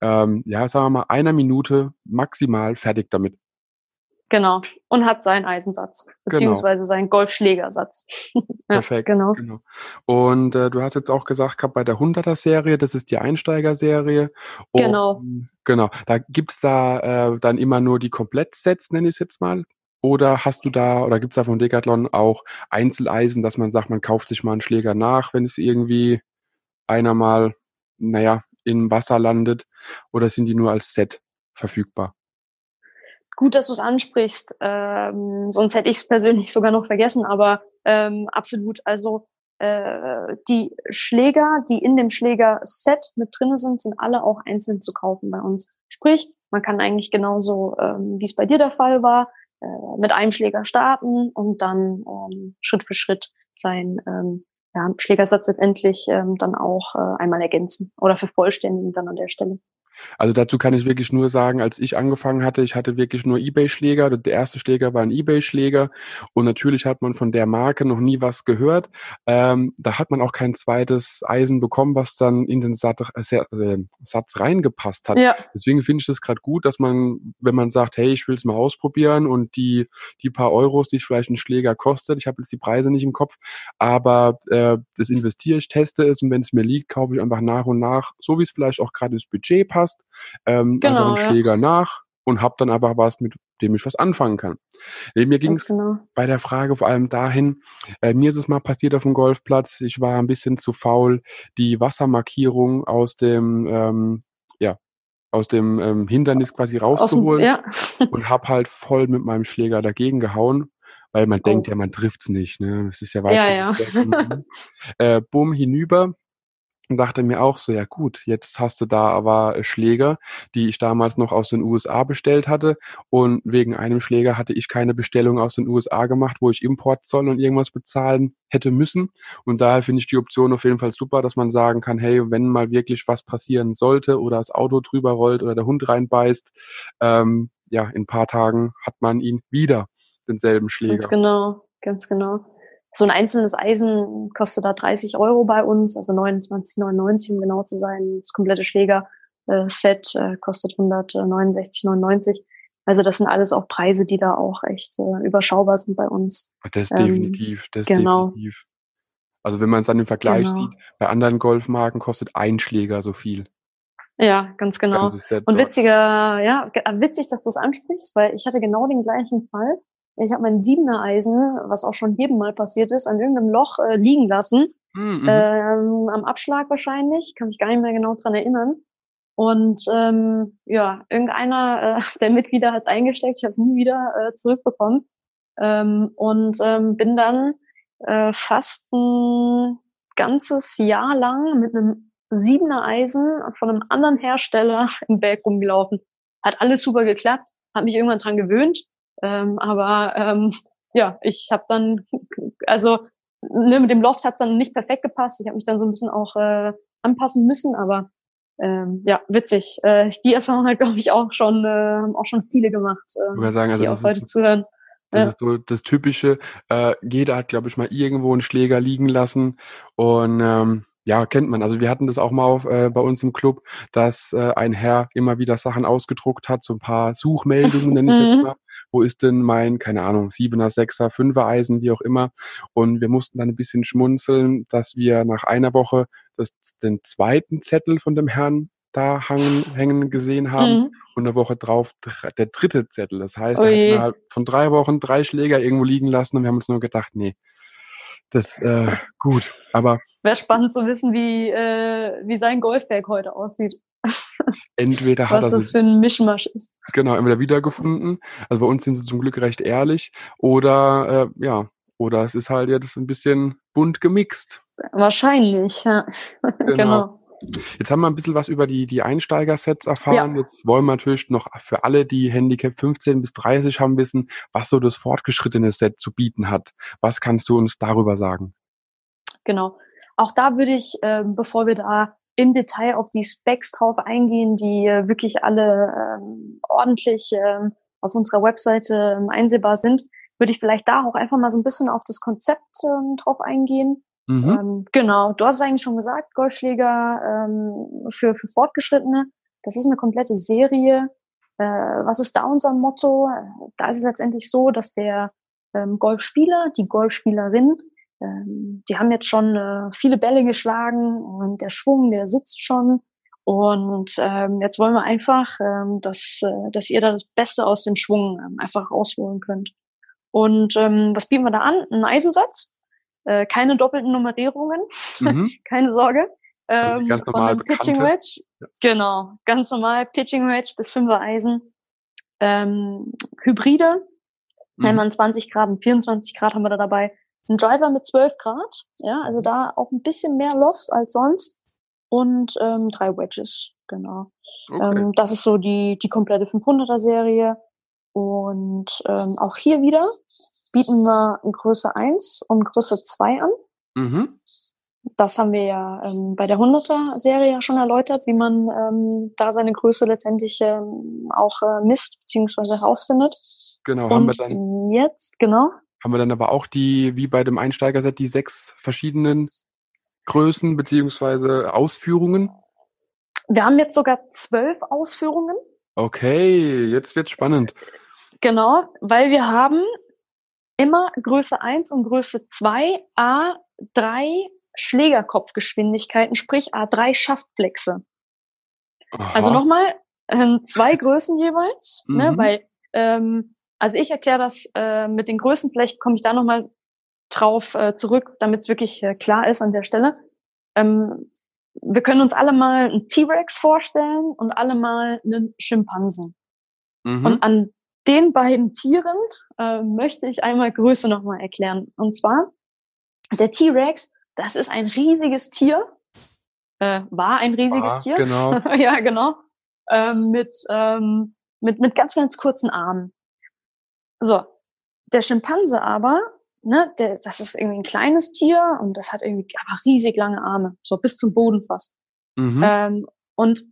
ähm, ja, sagen wir mal, einer Minute maximal fertig damit. Genau. Und hat seinen Eisensatz, genau. beziehungsweise genau. seinen Golfschlägersatz. ja, Perfekt. Genau. genau. Und äh, du hast jetzt auch gesagt gehabt, bei der 100er-Serie, das ist die Einsteiger-Serie. Genau. Genau. Da gibt's da äh, dann immer nur die Komplettsets, nenne ich es jetzt mal. Oder hast du da, oder gibt's da von Decathlon auch Einzeleisen, dass man sagt, man kauft sich mal einen Schläger nach, wenn es irgendwie einer mal, naja, im Wasser landet? Oder sind die nur als Set verfügbar? Gut, dass du es ansprichst. Ähm, sonst hätte ich es persönlich sogar noch vergessen, aber ähm, absolut. Also äh, die Schläger, die in dem Schläger-Set mit drin sind, sind alle auch einzeln zu kaufen bei uns. Sprich, man kann eigentlich genauso, ähm, wie es bei dir der Fall war, äh, mit einem Schläger starten und dann ähm, Schritt für Schritt sein ähm, ja, Schlägersatz letztendlich ähm, dann auch äh, einmal ergänzen oder vervollständigen dann an der Stelle. Also dazu kann ich wirklich nur sagen, als ich angefangen hatte, ich hatte wirklich nur Ebay-Schläger. Der erste Schläger war ein Ebay-Schläger und natürlich hat man von der Marke noch nie was gehört. Ähm, da hat man auch kein zweites Eisen bekommen, was dann in den Satz, äh, Satz reingepasst hat. Ja. Deswegen finde ich das gerade gut, dass man, wenn man sagt, hey, ich will es mal ausprobieren und die, die paar Euros, die vielleicht ein Schläger kostet, ich habe jetzt die Preise nicht im Kopf, aber äh, das investiere ich, teste es und wenn es mir liegt, kaufe ich einfach nach und nach, so wie es vielleicht auch gerade ins Budget passt, ähm, genau, einfach einen Schläger nach und habe dann einfach was, mit dem ich was anfangen kann. Äh, mir ging es genau. bei der Frage vor allem dahin, äh, mir ist es mal passiert auf dem Golfplatz, ich war ein bisschen zu faul, die Wassermarkierung aus dem ähm, ja, aus dem ähm, Hindernis quasi rauszuholen dem, ja. und habe halt voll mit meinem Schläger dagegen gehauen, weil man oh. denkt ja, man trifft's nicht. Ne? Es ist ja weit. Ja, ja. äh, bumm, hinüber und dachte mir auch so, ja gut, jetzt hast du da aber äh, Schläger, die ich damals noch aus den USA bestellt hatte. Und wegen einem Schläger hatte ich keine Bestellung aus den USA gemacht, wo ich Importzoll und irgendwas bezahlen hätte müssen. Und daher finde ich die Option auf jeden Fall super, dass man sagen kann, hey, wenn mal wirklich was passieren sollte oder das Auto drüber rollt oder der Hund reinbeißt, ähm, ja, in ein paar Tagen hat man ihn wieder, denselben Schläger. Ganz genau, ganz genau so ein einzelnes Eisen kostet da 30 Euro bei uns, also 29,99 um genau zu sein. Das komplette Schläger-Set äh, kostet 169,99. Also das sind alles auch Preise, die da auch echt äh, überschaubar sind bei uns. Das ähm, definitiv, das genau. definitiv. Also wenn man es dann im Vergleich genau. sieht, bei anderen Golfmarken kostet ein Schläger so viel. Ja, ganz genau. Und witziger, ja, witzig, dass du es ansprichst, weil ich hatte genau den gleichen Fall. Ich habe mein siebener Eisen, was auch schon jedem mal passiert ist, an irgendeinem Loch äh, liegen lassen. Mhm. Ähm, am Abschlag wahrscheinlich, kann mich gar nicht mehr genau dran erinnern. Und ähm, ja, irgendeiner äh, der Mitglieder hat es eingesteckt, ich habe nie wieder äh, zurückbekommen. Ähm, und ähm, bin dann äh, fast ein ganzes Jahr lang mit einem siebener Eisen von einem anderen Hersteller im Berg rumgelaufen. Hat alles super geklappt, hat mich irgendwann dran gewöhnt, ähm, aber ähm, ja, ich habe dann, also ne, mit dem Loft hat's dann nicht perfekt gepasst. Ich habe mich dann so ein bisschen auch äh, anpassen müssen, aber ähm, ja, witzig. Äh, die Erfahrung hat, glaube ich, auch schon, äh, haben auch schon viele gemacht, äh, sagen, also die auch heute zuhören. Das ja. ist so das Typische. Äh, jeder hat, glaube ich, mal irgendwo einen Schläger liegen lassen und ähm, ja, kennt man. Also wir hatten das auch mal auf, äh, bei uns im Club, dass äh, ein Herr immer wieder Sachen ausgedruckt hat, so ein paar Suchmeldungen, nenne ich jetzt mhm. mal. Wo ist denn mein, keine Ahnung, Siebener, Sechser, Fünfer Eisen, wie auch immer. Und wir mussten dann ein bisschen schmunzeln, dass wir nach einer Woche das, den zweiten Zettel von dem Herrn da hangen, hängen gesehen haben mhm. und eine Woche drauf der dritte Zettel. Das heißt, er hat von drei Wochen drei Schläger irgendwo liegen lassen und wir haben uns nur gedacht, nee, das äh, gut, aber. Wäre spannend zu wissen, wie, äh, wie sein Golfberg heute aussieht. Entweder hat Was er das für ein Mischmasch ist. Genau, entweder wiedergefunden. Also bei uns sind sie zum Glück recht ehrlich. Oder äh, ja, oder es ist halt jetzt ein bisschen bunt gemixt. Wahrscheinlich, ja. genau. genau. Jetzt haben wir ein bisschen was über die, die Einsteiger-Sets erfahren. Ja. Jetzt wollen wir natürlich noch für alle, die Handicap 15 bis 30 haben, wissen, was so das fortgeschrittene Set zu bieten hat. Was kannst du uns darüber sagen? Genau. Auch da würde ich, äh, bevor wir da im Detail auf die Specs drauf eingehen, die äh, wirklich alle ähm, ordentlich äh, auf unserer Webseite ähm, einsehbar sind, würde ich vielleicht da auch einfach mal so ein bisschen auf das Konzept ähm, drauf eingehen Mhm. Ähm, genau, du hast es eigentlich schon gesagt, Golfschläger ähm, für, für Fortgeschrittene. Das ist eine komplette Serie. Äh, was ist da unser Motto? Da ist es letztendlich so, dass der ähm, Golfspieler, die Golfspielerin, ähm, die haben jetzt schon äh, viele Bälle geschlagen und der Schwung, der sitzt schon. Und ähm, jetzt wollen wir einfach, ähm, dass, äh, dass ihr da das Beste aus dem Schwung ähm, einfach rausholen könnt. Und ähm, was bieten wir da an? Ein Eisensatz, äh, keine doppelten Nummerierungen, mhm. keine Sorge. Also ähm, ganz normal von Pitching Wedge. Ja. Genau, ganz normal Pitching Wedge bis 5er Eisen. Ähm, Hybride, mhm. einmal 20 Grad und 24 Grad haben wir da dabei. Ein Driver mit 12 Grad, ja, also da auch ein bisschen mehr Loft als sonst. Und ähm, drei Wedges, genau. Okay. Ähm, das ist so die, die komplette 500er Serie. Und ähm, auch hier wieder bieten wir Größe 1 und Größe 2 an. Mhm. das haben wir ja ähm, bei der 100er-Serie ja schon erläutert, wie man ähm, da seine Größe letztendlich ähm, auch äh, misst bzw. herausfindet. Genau, Und haben wir dann, jetzt, genau, haben wir dann aber auch die, wie bei dem Einsteigerset, die sechs verschiedenen Größen beziehungsweise Ausführungen. wir haben jetzt sogar zwölf Ausführungen. Okay, jetzt wird's spannend. Genau, weil wir haben immer Größe 1 und Größe 2 A3 Schlägerkopfgeschwindigkeiten, sprich A3 Schaftflexe. Also nochmal, ähm, zwei Größen jeweils, ne, Mhm. weil, ähm, also ich erkläre das äh, mit den Größen, vielleicht komme ich da nochmal drauf äh, zurück, damit es wirklich äh, klar ist an der Stelle. Ähm, wir können uns alle mal einen T-Rex vorstellen und alle mal einen Schimpansen. Mhm. Und an den beiden Tieren äh, möchte ich einmal Größe nochmal erklären. Und zwar, der T-Rex, das ist ein riesiges Tier, äh, war ein riesiges War, Tier. genau. ja, genau. Ähm, mit, ähm, mit, mit ganz, ganz kurzen Armen. So, der Schimpanse aber, ne, der, das ist irgendwie ein kleines Tier und das hat irgendwie aber riesig lange Arme, so bis zum Boden fast. Mhm. Ähm, und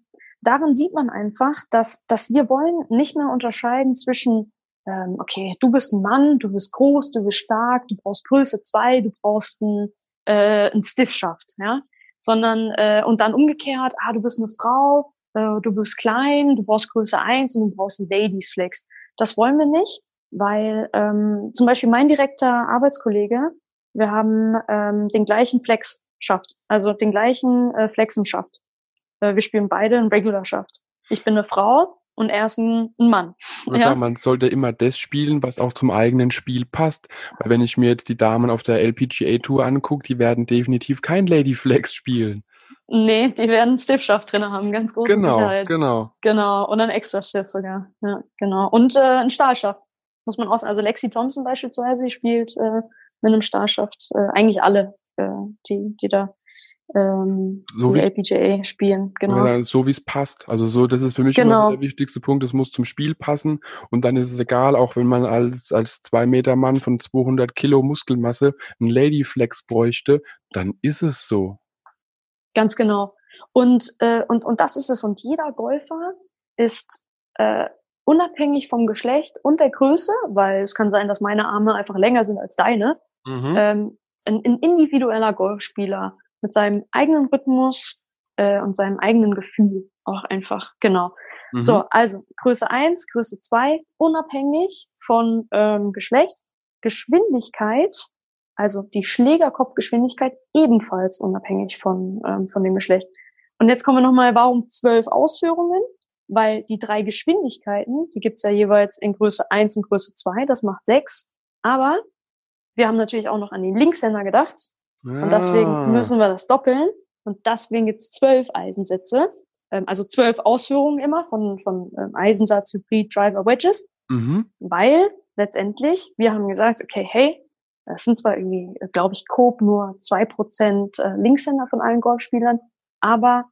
darin sieht man einfach, dass, dass wir wollen nicht mehr unterscheiden zwischen, ähm, okay, du bist ein Mann, du bist groß, du bist stark, du brauchst Größe zwei, du brauchst ein, äh, ein Stiffschaft, ja, sondern äh, und dann umgekehrt, ah, du bist eine Frau, äh, du bist klein, du brauchst Größe eins und du brauchst einen Ladies Flex. Das wollen wir nicht, weil ähm, zum Beispiel mein direkter Arbeitskollege, wir haben ähm, den gleichen Flex schafft, also den gleichen äh, Flexen schafft. Äh, wir spielen beide einen Regular Shaft. Ich bin eine Frau und er ist ein, Mann. Ja. sagen, man sollte immer das spielen, was auch zum eigenen Spiel passt. Weil wenn ich mir jetzt die Damen auf der LPGA Tour angucke, die werden definitiv kein Lady Flex spielen. Nee, die werden Stiffschaft drin haben, ganz große Genau, Sicherheit. genau. Genau, und ein extra Stift sogar. Ja, genau. Und äh, ein Stahlschaft. Muss man auch sagen. Also Lexi Thompson beispielsweise, die spielt äh, mit einem Stahlschaft. Äh, eigentlich alle, äh, die, die da ähm, So die LPGA spielen. Genau. So wie es passt. Also so, das ist für mich Genau. immer der wichtigste Punkt. Es muss zum Spiel passen und dann ist es egal, auch wenn man als als zwei Meter Mann von 200 Kilo Muskelmasse einen Lady Flex bräuchte, dann ist es so. Ganz genau. Und, äh, und, und das ist es. Und jeder Golfer ist äh, unabhängig vom Geschlecht und der Größe, weil es kann sein, dass meine Arme einfach länger sind als deine, Mhm. ähm, ein, ein individueller Golfspieler mit seinem eigenen Rhythmus äh, und seinem eigenen Gefühl auch einfach. Genau. Mhm. So, also Größe eins, Größe zwei, unabhängig von ähm, Geschlecht, Geschwindigkeit, also die Schlägerkopfgeschwindigkeit ebenfalls unabhängig von, ähm, von dem Geschlecht. Und jetzt kommen wir nochmal, warum zwölf Ausführungen? Weil die drei Geschwindigkeiten, die gibt's ja jeweils in Größe eins und Größe zwei, das macht sechs. Aber wir haben natürlich auch noch an den Linkshänder gedacht. Und deswegen Ah. müssen wir das doppeln. Und deswegen gibt's zwölf Eisensätze. Ähm, also zwölf Ausführungen immer von, von ähm, Eisensatz, Hybrid, Driver, Wedges. Mhm. Weil letztendlich, wir haben gesagt, okay, hey, das sind zwar irgendwie, glaube ich, grob nur zwei Prozent äh, Linkshänder von allen Golfspielern, aber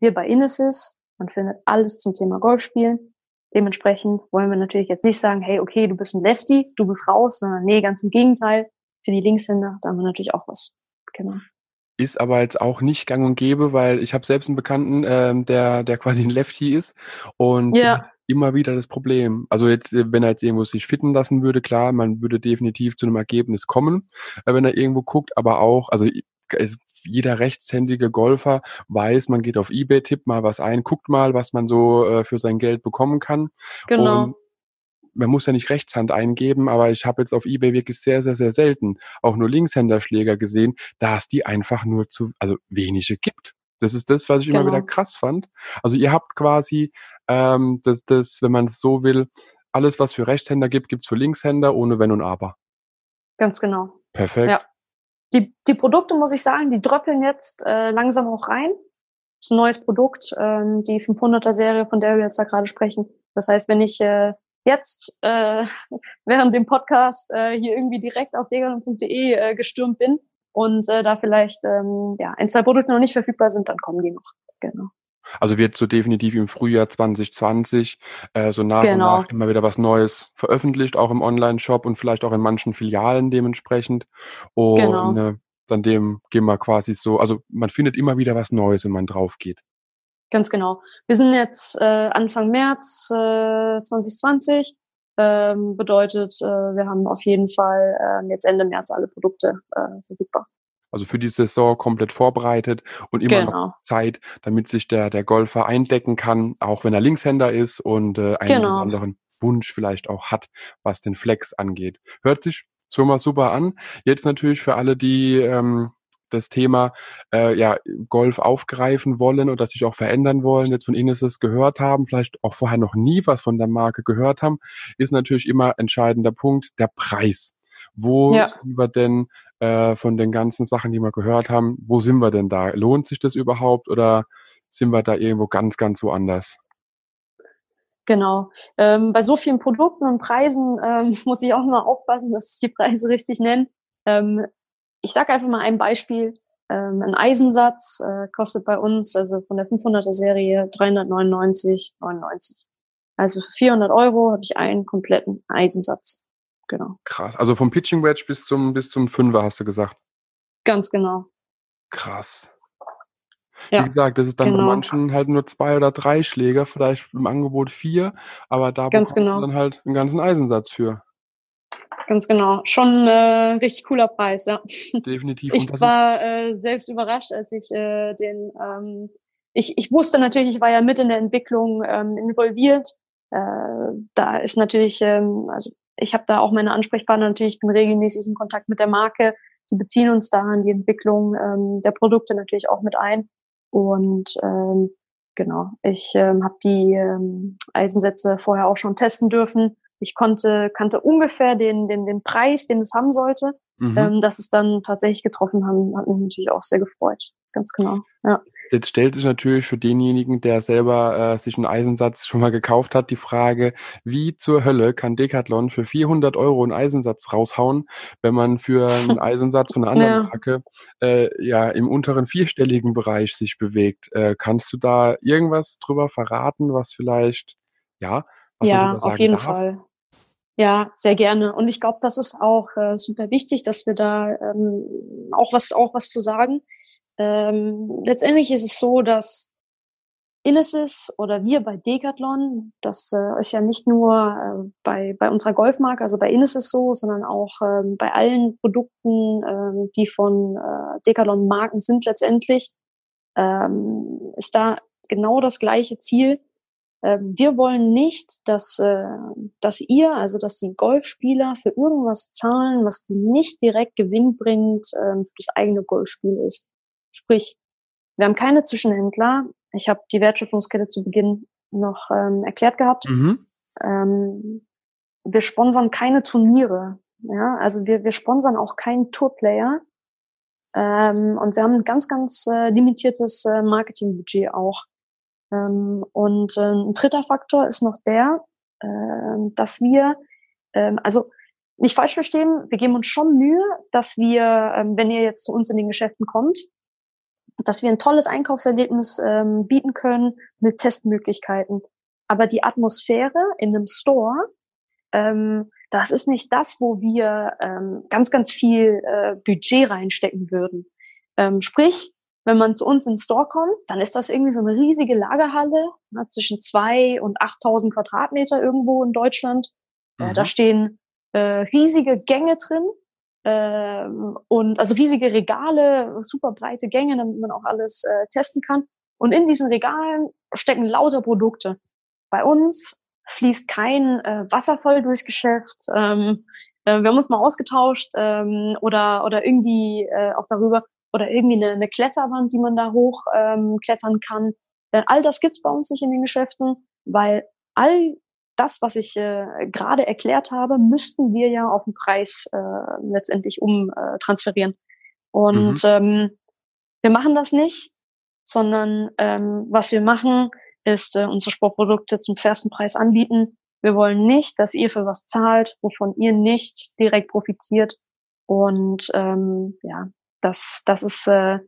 wir bei Inesis, man findet alles zum Thema Golfspielen. Dementsprechend wollen wir natürlich jetzt nicht sagen, hey, okay, du bist ein Lefty, du bist raus, sondern nee, ganz im Gegenteil. Für die Linkshänder, da haben wir natürlich auch was. Genau. Ist aber jetzt auch nicht gang und gäbe, weil ich habe selbst einen Bekannten, ähm, der, der quasi ein Lefty ist und Ja. immer wieder das Problem. Also jetzt, äh, wenn er jetzt irgendwo sich fitten lassen würde, klar, man würde definitiv zu einem Ergebnis kommen, äh, wenn er irgendwo guckt, aber auch, also es- jeder rechtshändige Golfer weiß, man geht auf Ebay, tippt mal was ein, guckt mal, was man so äh, für sein Geld bekommen kann. Genau. Und man muss ja nicht Rechtshand eingeben, aber ich habe jetzt auf eBay wirklich sehr, sehr, sehr selten auch nur Linkshänderschläger gesehen, da es die einfach nur zu, also wenige gibt. Das ist das, was ich immer Genau. wieder krass fand. Also ihr habt quasi ähm, das, das, wenn man es so will, alles, was für Rechtshänder gibt, gibt's für Linkshänder ohne Wenn und Aber. Ganz genau. Perfekt. Ja. Die, die Produkte, muss ich sagen, die dröppeln jetzt äh, langsam auch rein. Das ist ein neues Produkt, ähm, die 500er Serie, von der wir jetzt da gerade sprechen. Das heißt, wenn ich äh, jetzt äh, während dem Podcast äh, hier irgendwie direkt auf degalon.de äh, gestürmt bin und äh, da vielleicht ähm, ja, ein, zwei Produkte noch nicht verfügbar sind, dann kommen die noch. Genau. Also wird so definitiv im Frühjahr 2020 äh, so nach Genau. und nach immer wieder was Neues veröffentlicht, auch im Online-Shop und vielleicht auch in manchen Filialen dementsprechend. Und Genau. äh, an dem gehen wir quasi so, also man findet immer wieder was Neues, wenn man drauf geht. Ganz genau. Wir sind jetzt äh, Anfang März äh, 2020. Ähm, bedeutet, äh, wir haben auf jeden Fall äh, jetzt Ende März alle Produkte äh, verfügbar. Also für die Saison komplett vorbereitet und immer genau. noch Zeit, damit sich der, der Golfer eindecken kann, auch wenn er Linkshänder ist und äh, einen genau. besonderen Wunsch vielleicht auch hat, was den Flex angeht. Hört sich schon mal super an. Jetzt natürlich für alle, die ähm, das Thema äh, ja, Golf aufgreifen wollen oder sich auch verändern wollen, jetzt von Inesis gehört haben, vielleicht auch vorher noch nie was von der Marke gehört haben, ist natürlich immer entscheidender Punkt der Preis. Wo ja. sind wir denn äh, von den ganzen Sachen, die wir gehört haben, wo sind wir denn da? Lohnt sich das überhaupt oder sind wir da irgendwo ganz, ganz woanders? Genau. Ähm, bei so vielen Produkten und Preisen ähm, muss ich auch mal aufpassen, dass ich die Preise richtig nenne. Ähm, ich sage einfach mal ein Beispiel. Ähm, ein Eisensatz äh, kostet bei uns, also von der 500er Serie, 399,99. Also für 400 Euro habe ich einen kompletten Eisensatz. Genau. Krass. Also vom Pitching Wedge bis zum, bis zum Fünfer hast du gesagt. Ganz genau. Krass. Ja, Wie gesagt, das ist dann genau. bei manchen halt nur zwei oder drei Schläger, vielleicht im Angebot vier, aber da Ganz genau. dann halt einen ganzen Eisensatz für. Ganz genau. Schon äh, richtig cooler Preis, ja. Definitiv. Ich war äh, selbst überrascht, als ich äh, den, ähm, ich, ich wusste natürlich, ich war ja mit in der Entwicklung ähm, involviert. Äh, da ist natürlich, ähm, also ich habe da auch meine Ansprechpartner natürlich, ich bin regelmäßig in Kontakt mit der Marke. Die beziehen uns da an die Entwicklung ähm, der Produkte natürlich auch mit ein. Und ähm, genau, ich ähm, habe die ähm, Eisensätze vorher auch schon testen dürfen ich konnte, kannte ungefähr den, den, den Preis, den es haben sollte. Mhm. Ähm, dass es dann tatsächlich getroffen haben, hat mich natürlich auch sehr gefreut. Ganz genau. Ja. Jetzt stellt sich natürlich für denjenigen, der selber äh, sich einen Eisensatz schon mal gekauft hat, die Frage, wie zur Hölle kann Decathlon für 400 Euro einen Eisensatz raushauen, wenn man für einen Eisensatz von einer anderen ja. Marke äh, ja im unteren vierstelligen Bereich sich bewegt. Äh, kannst du da irgendwas drüber verraten, was vielleicht, ja, was ja, auf jeden darf? Fall. Ja, sehr gerne. Und ich glaube, das ist auch äh, super wichtig, dass wir da ähm, auch was auch was zu sagen. Ähm, letztendlich ist es so, dass Inesis oder wir bei Decathlon, das äh, ist ja nicht nur äh, bei, bei unserer Golfmarke, also bei Inesis so, sondern auch ähm, bei allen Produkten, ähm, die von äh, Decathlon Marken sind letztendlich, ähm, ist da genau das gleiche Ziel, wir wollen nicht, dass, äh, dass ihr, also dass die Golfspieler für irgendwas zahlen, was die nicht direkt gewinnbringend ähm, für das eigene Golfspiel ist. Sprich, wir haben keine Zwischenhändler. Ich habe die Wertschöpfungskette zu Beginn noch ähm, erklärt gehabt. Mhm. Ähm, wir sponsern keine Turniere. Ja, also wir, wir sponsern auch keinen Tourplayer. Ähm, und wir haben ein ganz, ganz äh, limitiertes äh, Marketingbudget auch. Ähm, und äh, ein dritter Faktor ist noch der, äh, dass wir, also nicht falsch verstehen, wir geben uns schon Mühe, dass wir, ähm, wenn ihr jetzt zu uns in den Geschäften kommt, dass wir ein tolles Einkaufserlebnis ähm, bieten können mit Testmöglichkeiten. Aber die Atmosphäre in einem Store, ähm, das ist nicht das, wo wir ähm, ganz, ganz viel äh, Budget reinstecken würden. Ähm, sprich, wenn man zu uns ins Store kommt, dann ist das irgendwie so eine riesige Lagerhalle na, zwischen zwei und 8000 Quadratmeter irgendwo in Deutschland. Äh, mhm. Äh, da stehen äh, riesige Gänge drin äh, und also riesige Regale, super breite Gänge, damit man auch alles äh, testen kann. Und in diesen Regalen stecken lauter Produkte. Bei uns fließt kein äh, Wasser voll durchs Geschäft. Ähm, äh, wir haben uns mal ausgetauscht ähm, oder oder irgendwie äh, auch darüber, oder irgendwie eine, eine Kletterwand, die man da hoch ähm, klettern kann. Äh, all das gibt's bei uns nicht in den Geschäften, weil all das, was ich äh, gerade erklärt habe, müssten wir ja auf den Preis äh, letztendlich umtransferieren. Äh, Und mhm. ähm, wir machen das nicht, sondern ähm, was wir machen, ist äh, unsere Sportprodukte zum fairsten Preis anbieten. Wir wollen nicht, dass ihr für was zahlt, wovon ihr nicht direkt profitiert. Und ähm, ja, das, das ist, äh,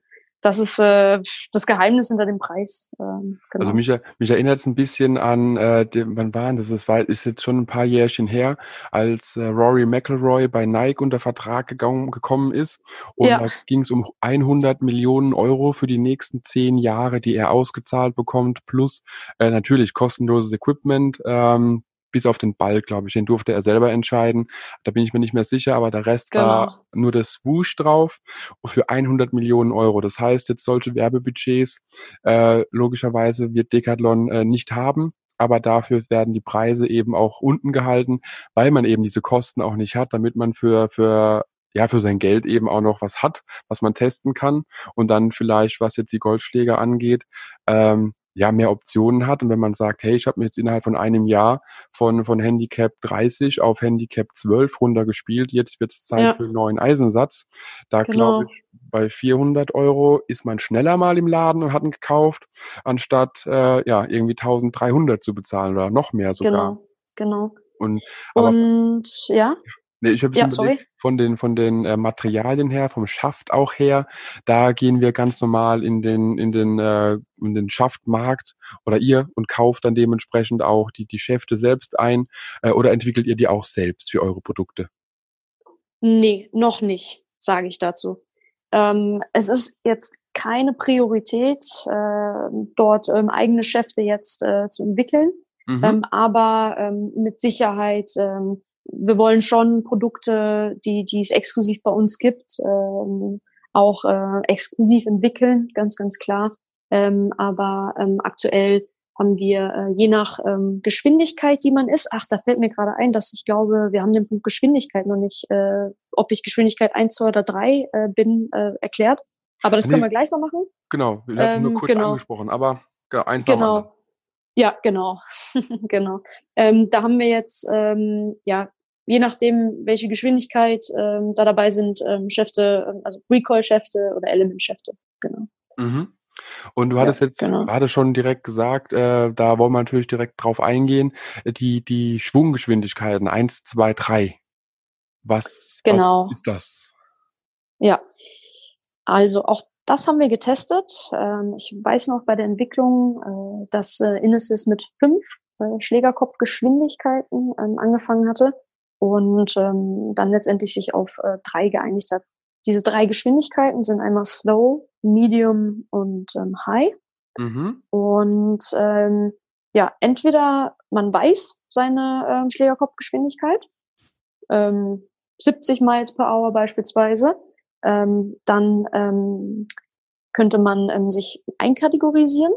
das ist äh, das Geheimnis hinter dem Preis. Ähm, genau. Also mich, mich erinnert es ein bisschen an, äh, dem, wann war das? Das war, ist jetzt schon ein paar Jährchen her, als äh, Rory McElroy bei Nike unter Vertrag gegangen, gekommen ist. Und ja. da ging es um 100 Millionen Euro für die nächsten zehn Jahre, die er ausgezahlt bekommt, plus äh, natürlich kostenloses Equipment. Ähm, bis auf den Ball, glaube ich. Den durfte er selber entscheiden. Da bin ich mir nicht mehr sicher, aber der Rest genau. war nur das Swoosh drauf für 100 Millionen Euro. Das heißt, jetzt solche Werbebudgets äh, logischerweise wird Decathlon äh, nicht haben. Aber dafür werden die Preise eben auch unten gehalten, weil man eben diese Kosten auch nicht hat, damit man für, für ja, für sein Geld eben auch noch was hat, was man testen kann und dann vielleicht, was jetzt die Golfschläger angeht, ähm, ja mehr Optionen hat. Und wenn man sagt, hey, ich habe mir jetzt innerhalb von einem Jahr von, von Handicap 30 auf Handicap 12 runtergespielt, jetzt wird es Zeit ja. für einen neuen Eisensatz. Da genau. glaube ich, bei 400 Euro ist man schneller mal im Laden und hat ihn gekauft, anstatt äh, ja irgendwie 1300 zu bezahlen oder noch mehr sogar. Genau, genau. Und, aber, und ja. Nee, ich habe ja, überlegt, von den, von den äh, Materialien her, vom Schaft auch her, da gehen wir ganz normal in den, in den, äh, in den Schaftmarkt oder ihr und kauft dann dementsprechend auch die, die Schäfte selbst ein äh, oder entwickelt ihr die auch selbst für eure Produkte? Nee, noch nicht, sage ich dazu. Ähm, es ist jetzt keine Priorität, äh, dort ähm, eigene Schäfte jetzt äh, zu entwickeln. Mhm. Ähm, aber ähm, mit Sicherheit ähm, wir wollen schon Produkte, die, die es exklusiv bei uns gibt, ähm, auch äh, exklusiv entwickeln, ganz, ganz klar. Ähm, aber ähm, aktuell haben wir äh, je nach ähm, Geschwindigkeit, die man ist. Ach, da fällt mir gerade ein, dass ich glaube, wir haben den Punkt Geschwindigkeit noch nicht, äh, ob ich Geschwindigkeit eins, zwei oder drei äh, bin, äh, erklärt. Aber das nee, können wir gleich noch machen. Genau, wir hatten ähm, nur kurz genau. angesprochen, aber genau, eins genau. Ja, genau, genau. Ähm, da haben wir jetzt ähm, ja je nachdem, welche Geschwindigkeit ähm, da dabei sind, ähm, Schäfte, ähm, also Recoil-Schäfte oder Element-Schäfte, genau. Mhm. Und du hattest ja, jetzt genau. gerade schon direkt gesagt, äh, da wollen wir natürlich direkt drauf eingehen, die, die Schwunggeschwindigkeiten eins, zwei, drei. Was, genau. was ist das? Ja, also auch das haben wir getestet. Ähm, ich weiß noch bei der Entwicklung, äh, dass äh, Inesis mit fünf äh, Schlägerkopfgeschwindigkeiten ähm, angefangen hatte und ähm, dann letztendlich sich auf äh, drei geeinigt hat. Diese drei Geschwindigkeiten sind einmal Slow, Medium und ähm, High. Mhm. Und ähm, ja, entweder man weiß seine ähm, Schlägerkopfgeschwindigkeit, ähm, 70 Miles per Hour beispielsweise, ähm, dann ähm, könnte man ähm, sich einkategorisieren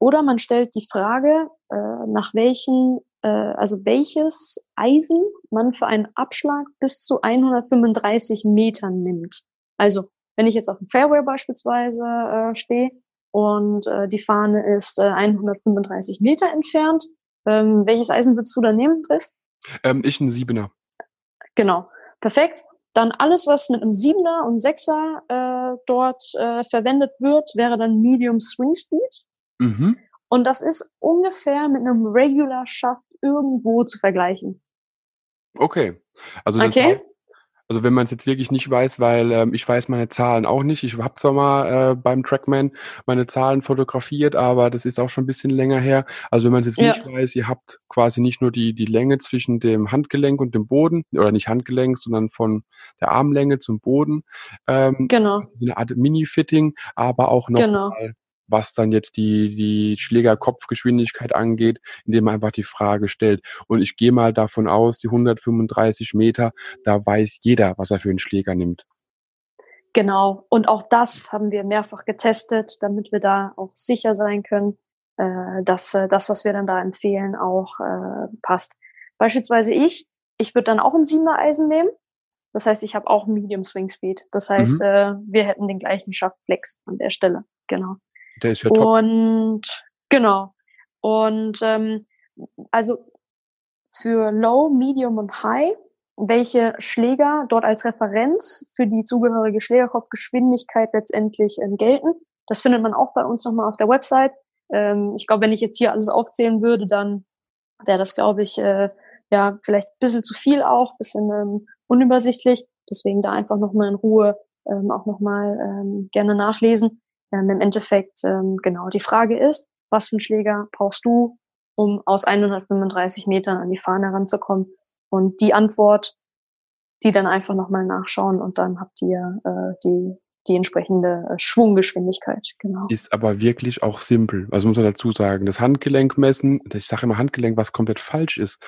oder man stellt die Frage, äh, nach welchen äh, also welches Eisen man für einen Abschlag bis zu 135 Metern nimmt. Also wenn ich jetzt auf dem Fairway beispielsweise äh, stehe und äh, die Fahne ist äh, 135 Meter entfernt, ähm, welches Eisen würdest du da nehmen, Chris? Ähm, ich ein Siebener. Genau, perfekt. Dann alles, was mit einem Siebener und Sechser äh, dort äh, verwendet wird, wäre dann Medium Swing Speed. Mhm. Und das ist ungefähr mit einem Regular Shaft irgendwo zu vergleichen. Okay. Also das okay. Heißt, also wenn man es jetzt wirklich nicht weiß, weil ähm, ich weiß meine Zahlen auch nicht. Ich habe zwar mal äh, beim Trackman meine Zahlen fotografiert, aber das ist auch schon ein bisschen länger her. Also wenn man es jetzt ja. nicht weiß, ihr habt quasi nicht nur die, die Länge zwischen dem Handgelenk und dem Boden, oder nicht Handgelenk, sondern von der Armlänge zum Boden. Ähm, genau. Eine Art Mini-Fitting, aber auch noch genau. mal was dann jetzt die, die Schlägerkopfgeschwindigkeit angeht, indem man einfach die Frage stellt. Und ich gehe mal davon aus, die 135 Meter, da weiß jeder, was er für einen Schläger nimmt. Genau. Und auch das haben wir mehrfach getestet, damit wir da auch sicher sein können, äh, dass äh, das, was wir dann da empfehlen, auch äh, passt. Beispielsweise ich, ich würde dann auch ein Siebener Eisen nehmen. Das heißt, ich habe auch Medium Swing Speed. Das heißt, mhm. äh, wir hätten den gleichen Schaftflex an der Stelle. Genau. Der ist ja top. Und genau. Und ähm, also für Low, Medium und High, welche Schläger dort als Referenz für die zugehörige Schlägerkopfgeschwindigkeit letztendlich ähm, gelten. Das findet man auch bei uns nochmal auf der Website. Ähm, ich glaube, wenn ich jetzt hier alles aufzählen würde, dann wäre das, glaube ich, äh, ja, vielleicht ein bisschen zu viel auch, bisschen ähm, unübersichtlich. Deswegen da einfach nochmal in Ruhe ähm, auch nochmal ähm, gerne nachlesen. Ähm, im Endeffekt, ähm, genau, die Frage ist, was für einen Schläger brauchst du, um aus 135 Metern an die Fahne heranzukommen? Und die Antwort, die dann einfach nochmal nachschauen und dann habt ihr äh, die die entsprechende äh, Schwunggeschwindigkeit, genau. Ist aber wirklich auch simpel. Also muss man dazu sagen, das Handgelenk messen, ich sage immer Handgelenk, was komplett falsch ist.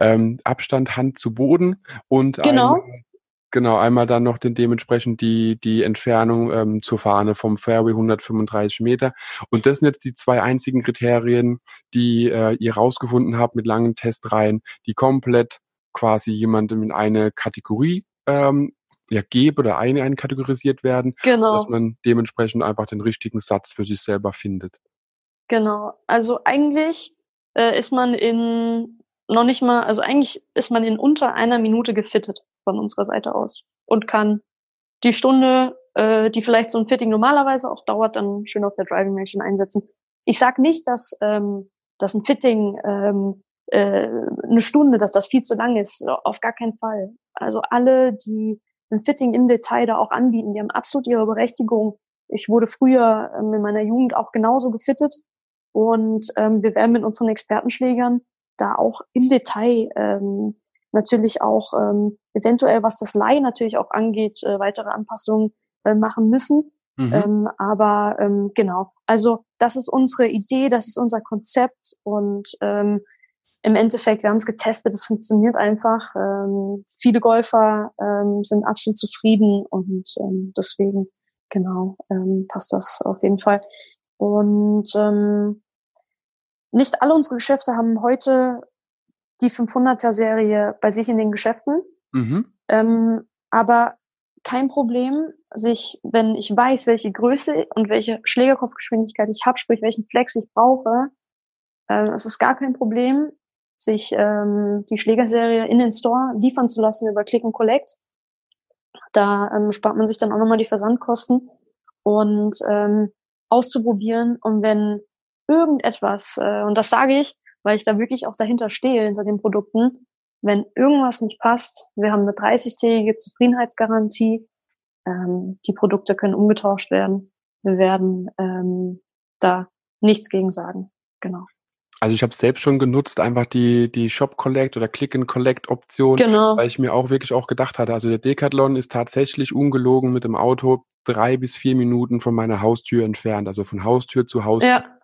Ähm, Abstand Hand zu Boden und genau. Einmal, genau, einmal dann noch den dementsprechend die, die Entfernung ähm, zur Fahne vom Fairway 135 Meter. Und das sind jetzt die zwei einzigen Kriterien, die äh, ihr rausgefunden habt mit langen Testreihen, die komplett quasi jemandem in eine Kategorie ähm, ja, gebe oder eine einkategorisiert werden, genau. dass man dementsprechend einfach den richtigen Satz für sich selber findet. Genau. Also eigentlich äh, ist man in noch nicht mal, also eigentlich ist man in unter einer Minute gefittet von unserer Seite aus und kann die Stunde, äh, die vielleicht so ein Fitting normalerweise auch dauert, dann schön auf der Driving Range einsetzen. Ich sag nicht, dass, ähm, dass ein Fitting ähm, äh, eine Stunde, dass das viel zu lang ist. Auf gar keinen Fall. Also alle, die ein Fitting im Detail da auch anbieten, die haben absolut ihre Berechtigung. Ich wurde früher ähm, in meiner Jugend auch genauso gefittet und ähm, wir werden mit unseren Expertenschlägern da auch im Detail ähm, natürlich auch ähm, eventuell, was das Leih natürlich auch angeht, äh, weitere Anpassungen äh, machen müssen. Mhm. Ähm, aber ähm, genau, also das ist unsere Idee, das ist unser Konzept und ähm, im Endeffekt, wir haben es getestet, es funktioniert einfach. Ähm, viele Golfer ähm, sind absolut zufrieden und ähm, deswegen, genau, ähm, passt das auf jeden Fall. Und ähm, nicht alle unsere Geschäfte haben heute die 500er-Serie bei sich in den Geschäften. Mhm. Ähm, aber kein Problem, sich, wenn ich weiß, welche Größe und welche Schlägerkopfgeschwindigkeit ich habe, sprich welchen Flex ich brauche, äh, es ist gar kein Problem, sich ähm, die Schlägerserie in den Store liefern zu lassen über Click and Collect. Da ähm, spart man sich dann auch nochmal die Versandkosten und ähm, auszuprobieren. Und wenn irgendetwas, äh, und das sage ich, weil ich da wirklich auch dahinter stehe, hinter den Produkten, wenn irgendwas nicht passt, wir haben eine 30-tägige Zufriedenheitsgarantie, ähm, die Produkte können umgetauscht werden. Wir werden ähm, da nichts gegen sagen. Genau. Also ich habe es selbst schon genutzt, einfach die, die Shop Collect oder Click and Collect Option, genau. weil ich mir auch wirklich auch gedacht hatte, also der Decathlon ist tatsächlich ungelogen mit dem Auto drei bis vier Minuten von meiner Haustür entfernt, also von Haustür zu Haustür. Ja.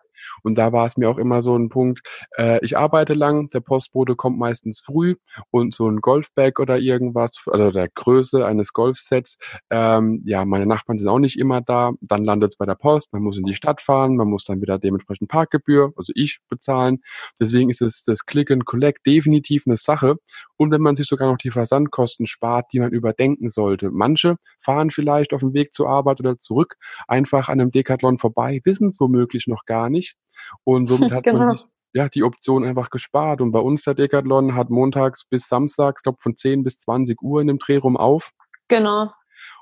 Und da war es mir auch immer so ein Punkt, äh, ich arbeite lang, der Postbote kommt meistens früh und so ein Golfbag oder irgendwas, also der Größe eines Golfsets, ähm, ja, meine Nachbarn sind auch nicht immer da, dann landet es bei der Post, man muss in die Stadt fahren, man muss dann wieder dementsprechend Parkgebühr, also ich bezahlen. Deswegen ist es das Click and Collect definitiv eine Sache. Und wenn man sich sogar noch die Versandkosten spart, die man überdenken sollte. Manche fahren vielleicht auf dem Weg zur Arbeit oder zurück einfach an einem Decathlon vorbei, wissen es womöglich noch gar nicht und somit hat genau. man sich ja, die Option einfach gespart. Und bei uns der Decathlon hat montags bis samstags, glaube von 10 bis 20 Uhr in dem Drehraum auf. Genau.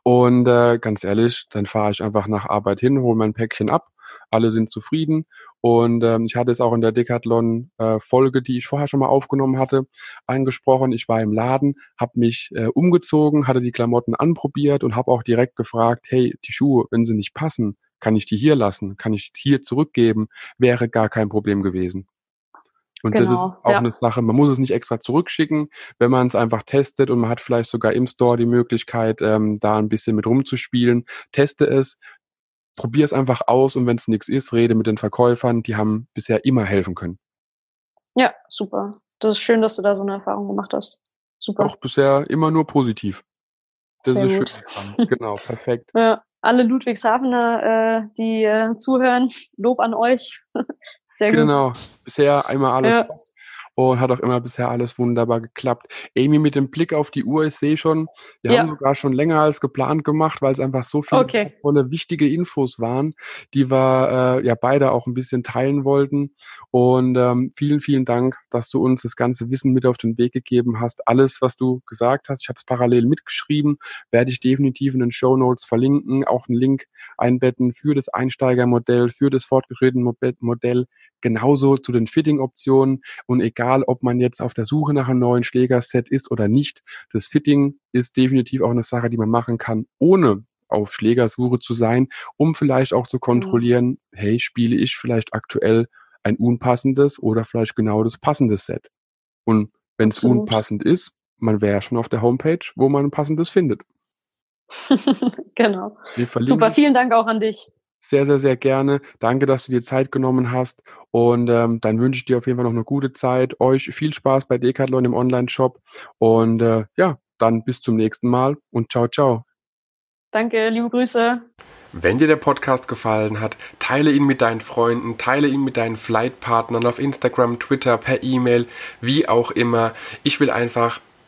Und äh, ganz ehrlich, dann fahre ich einfach nach Arbeit hin, hole mein Päckchen ab. Alle sind zufrieden. Und ähm, ich hatte es auch in der Decathlon-Folge, äh, die ich vorher schon mal aufgenommen hatte, angesprochen. Ich war im Laden, habe mich äh, umgezogen, hatte die Klamotten anprobiert und habe auch direkt gefragt, hey, die Schuhe, wenn sie nicht passen, kann ich die hier lassen? Kann ich hier zurückgeben? Wäre gar kein Problem gewesen. Und genau, das ist genau, auch ja. eine Sache, man muss es nicht extra zurückschicken, wenn man es einfach testet und man hat vielleicht sogar im Store die Möglichkeit, ähm, da ein bisschen mit rumzuspielen. Teste es, probier es einfach aus und wenn es nichts ist, rede mit den Verkäufern, die haben bisher immer helfen können. Ja, super. Das ist schön, dass du da so eine Erfahrung gemacht hast. Super. Auch bisher immer nur positiv. Das Sehr ist gut. schön. genau, perfekt. Ja alle Ludwigshafener, äh, die äh, zuhören, Lob an euch. Sehr gut. Genau, bisher einmal alles ja und hat auch immer bisher alles wunderbar geklappt. Amy, mit dem Blick auf die Uhr, ich sehe schon, wir ja. haben sogar schon länger als geplant gemacht, weil es einfach so viele okay. wichtige Infos waren, die wir äh, ja beide auch ein bisschen teilen wollten. Und ähm, vielen, vielen Dank, dass du uns das ganze Wissen mit auf den Weg gegeben hast. Alles, was du gesagt hast, ich habe es parallel mitgeschrieben, werde ich definitiv in den Show Notes verlinken, auch einen Link einbetten für das Einsteigermodell, für das fortgeschrittene Modell, genauso zu den Fitting-Optionen und egal, ob man jetzt auf der Suche nach einem neuen Schlägerset ist oder nicht, das Fitting ist definitiv auch eine Sache, die man machen kann, ohne auf Schlägersuche zu sein, um vielleicht auch zu kontrollieren, mhm. hey, spiele ich vielleicht aktuell ein unpassendes oder vielleicht genau das passende Set. Und wenn es unpassend ist, man wäre schon auf der Homepage, wo man ein passendes findet. genau. Super, vielen Dank auch an dich. Sehr, sehr, sehr gerne. Danke, dass du dir Zeit genommen hast. Und ähm, dann wünsche ich dir auf jeden Fall noch eine gute Zeit. Euch viel Spaß bei Decathlon im Online-Shop. Und äh, ja, dann bis zum nächsten Mal und ciao, ciao. Danke, liebe Grüße. Wenn dir der Podcast gefallen hat, teile ihn mit deinen Freunden, teile ihn mit deinen Flightpartnern auf Instagram, Twitter, per E-Mail, wie auch immer. Ich will einfach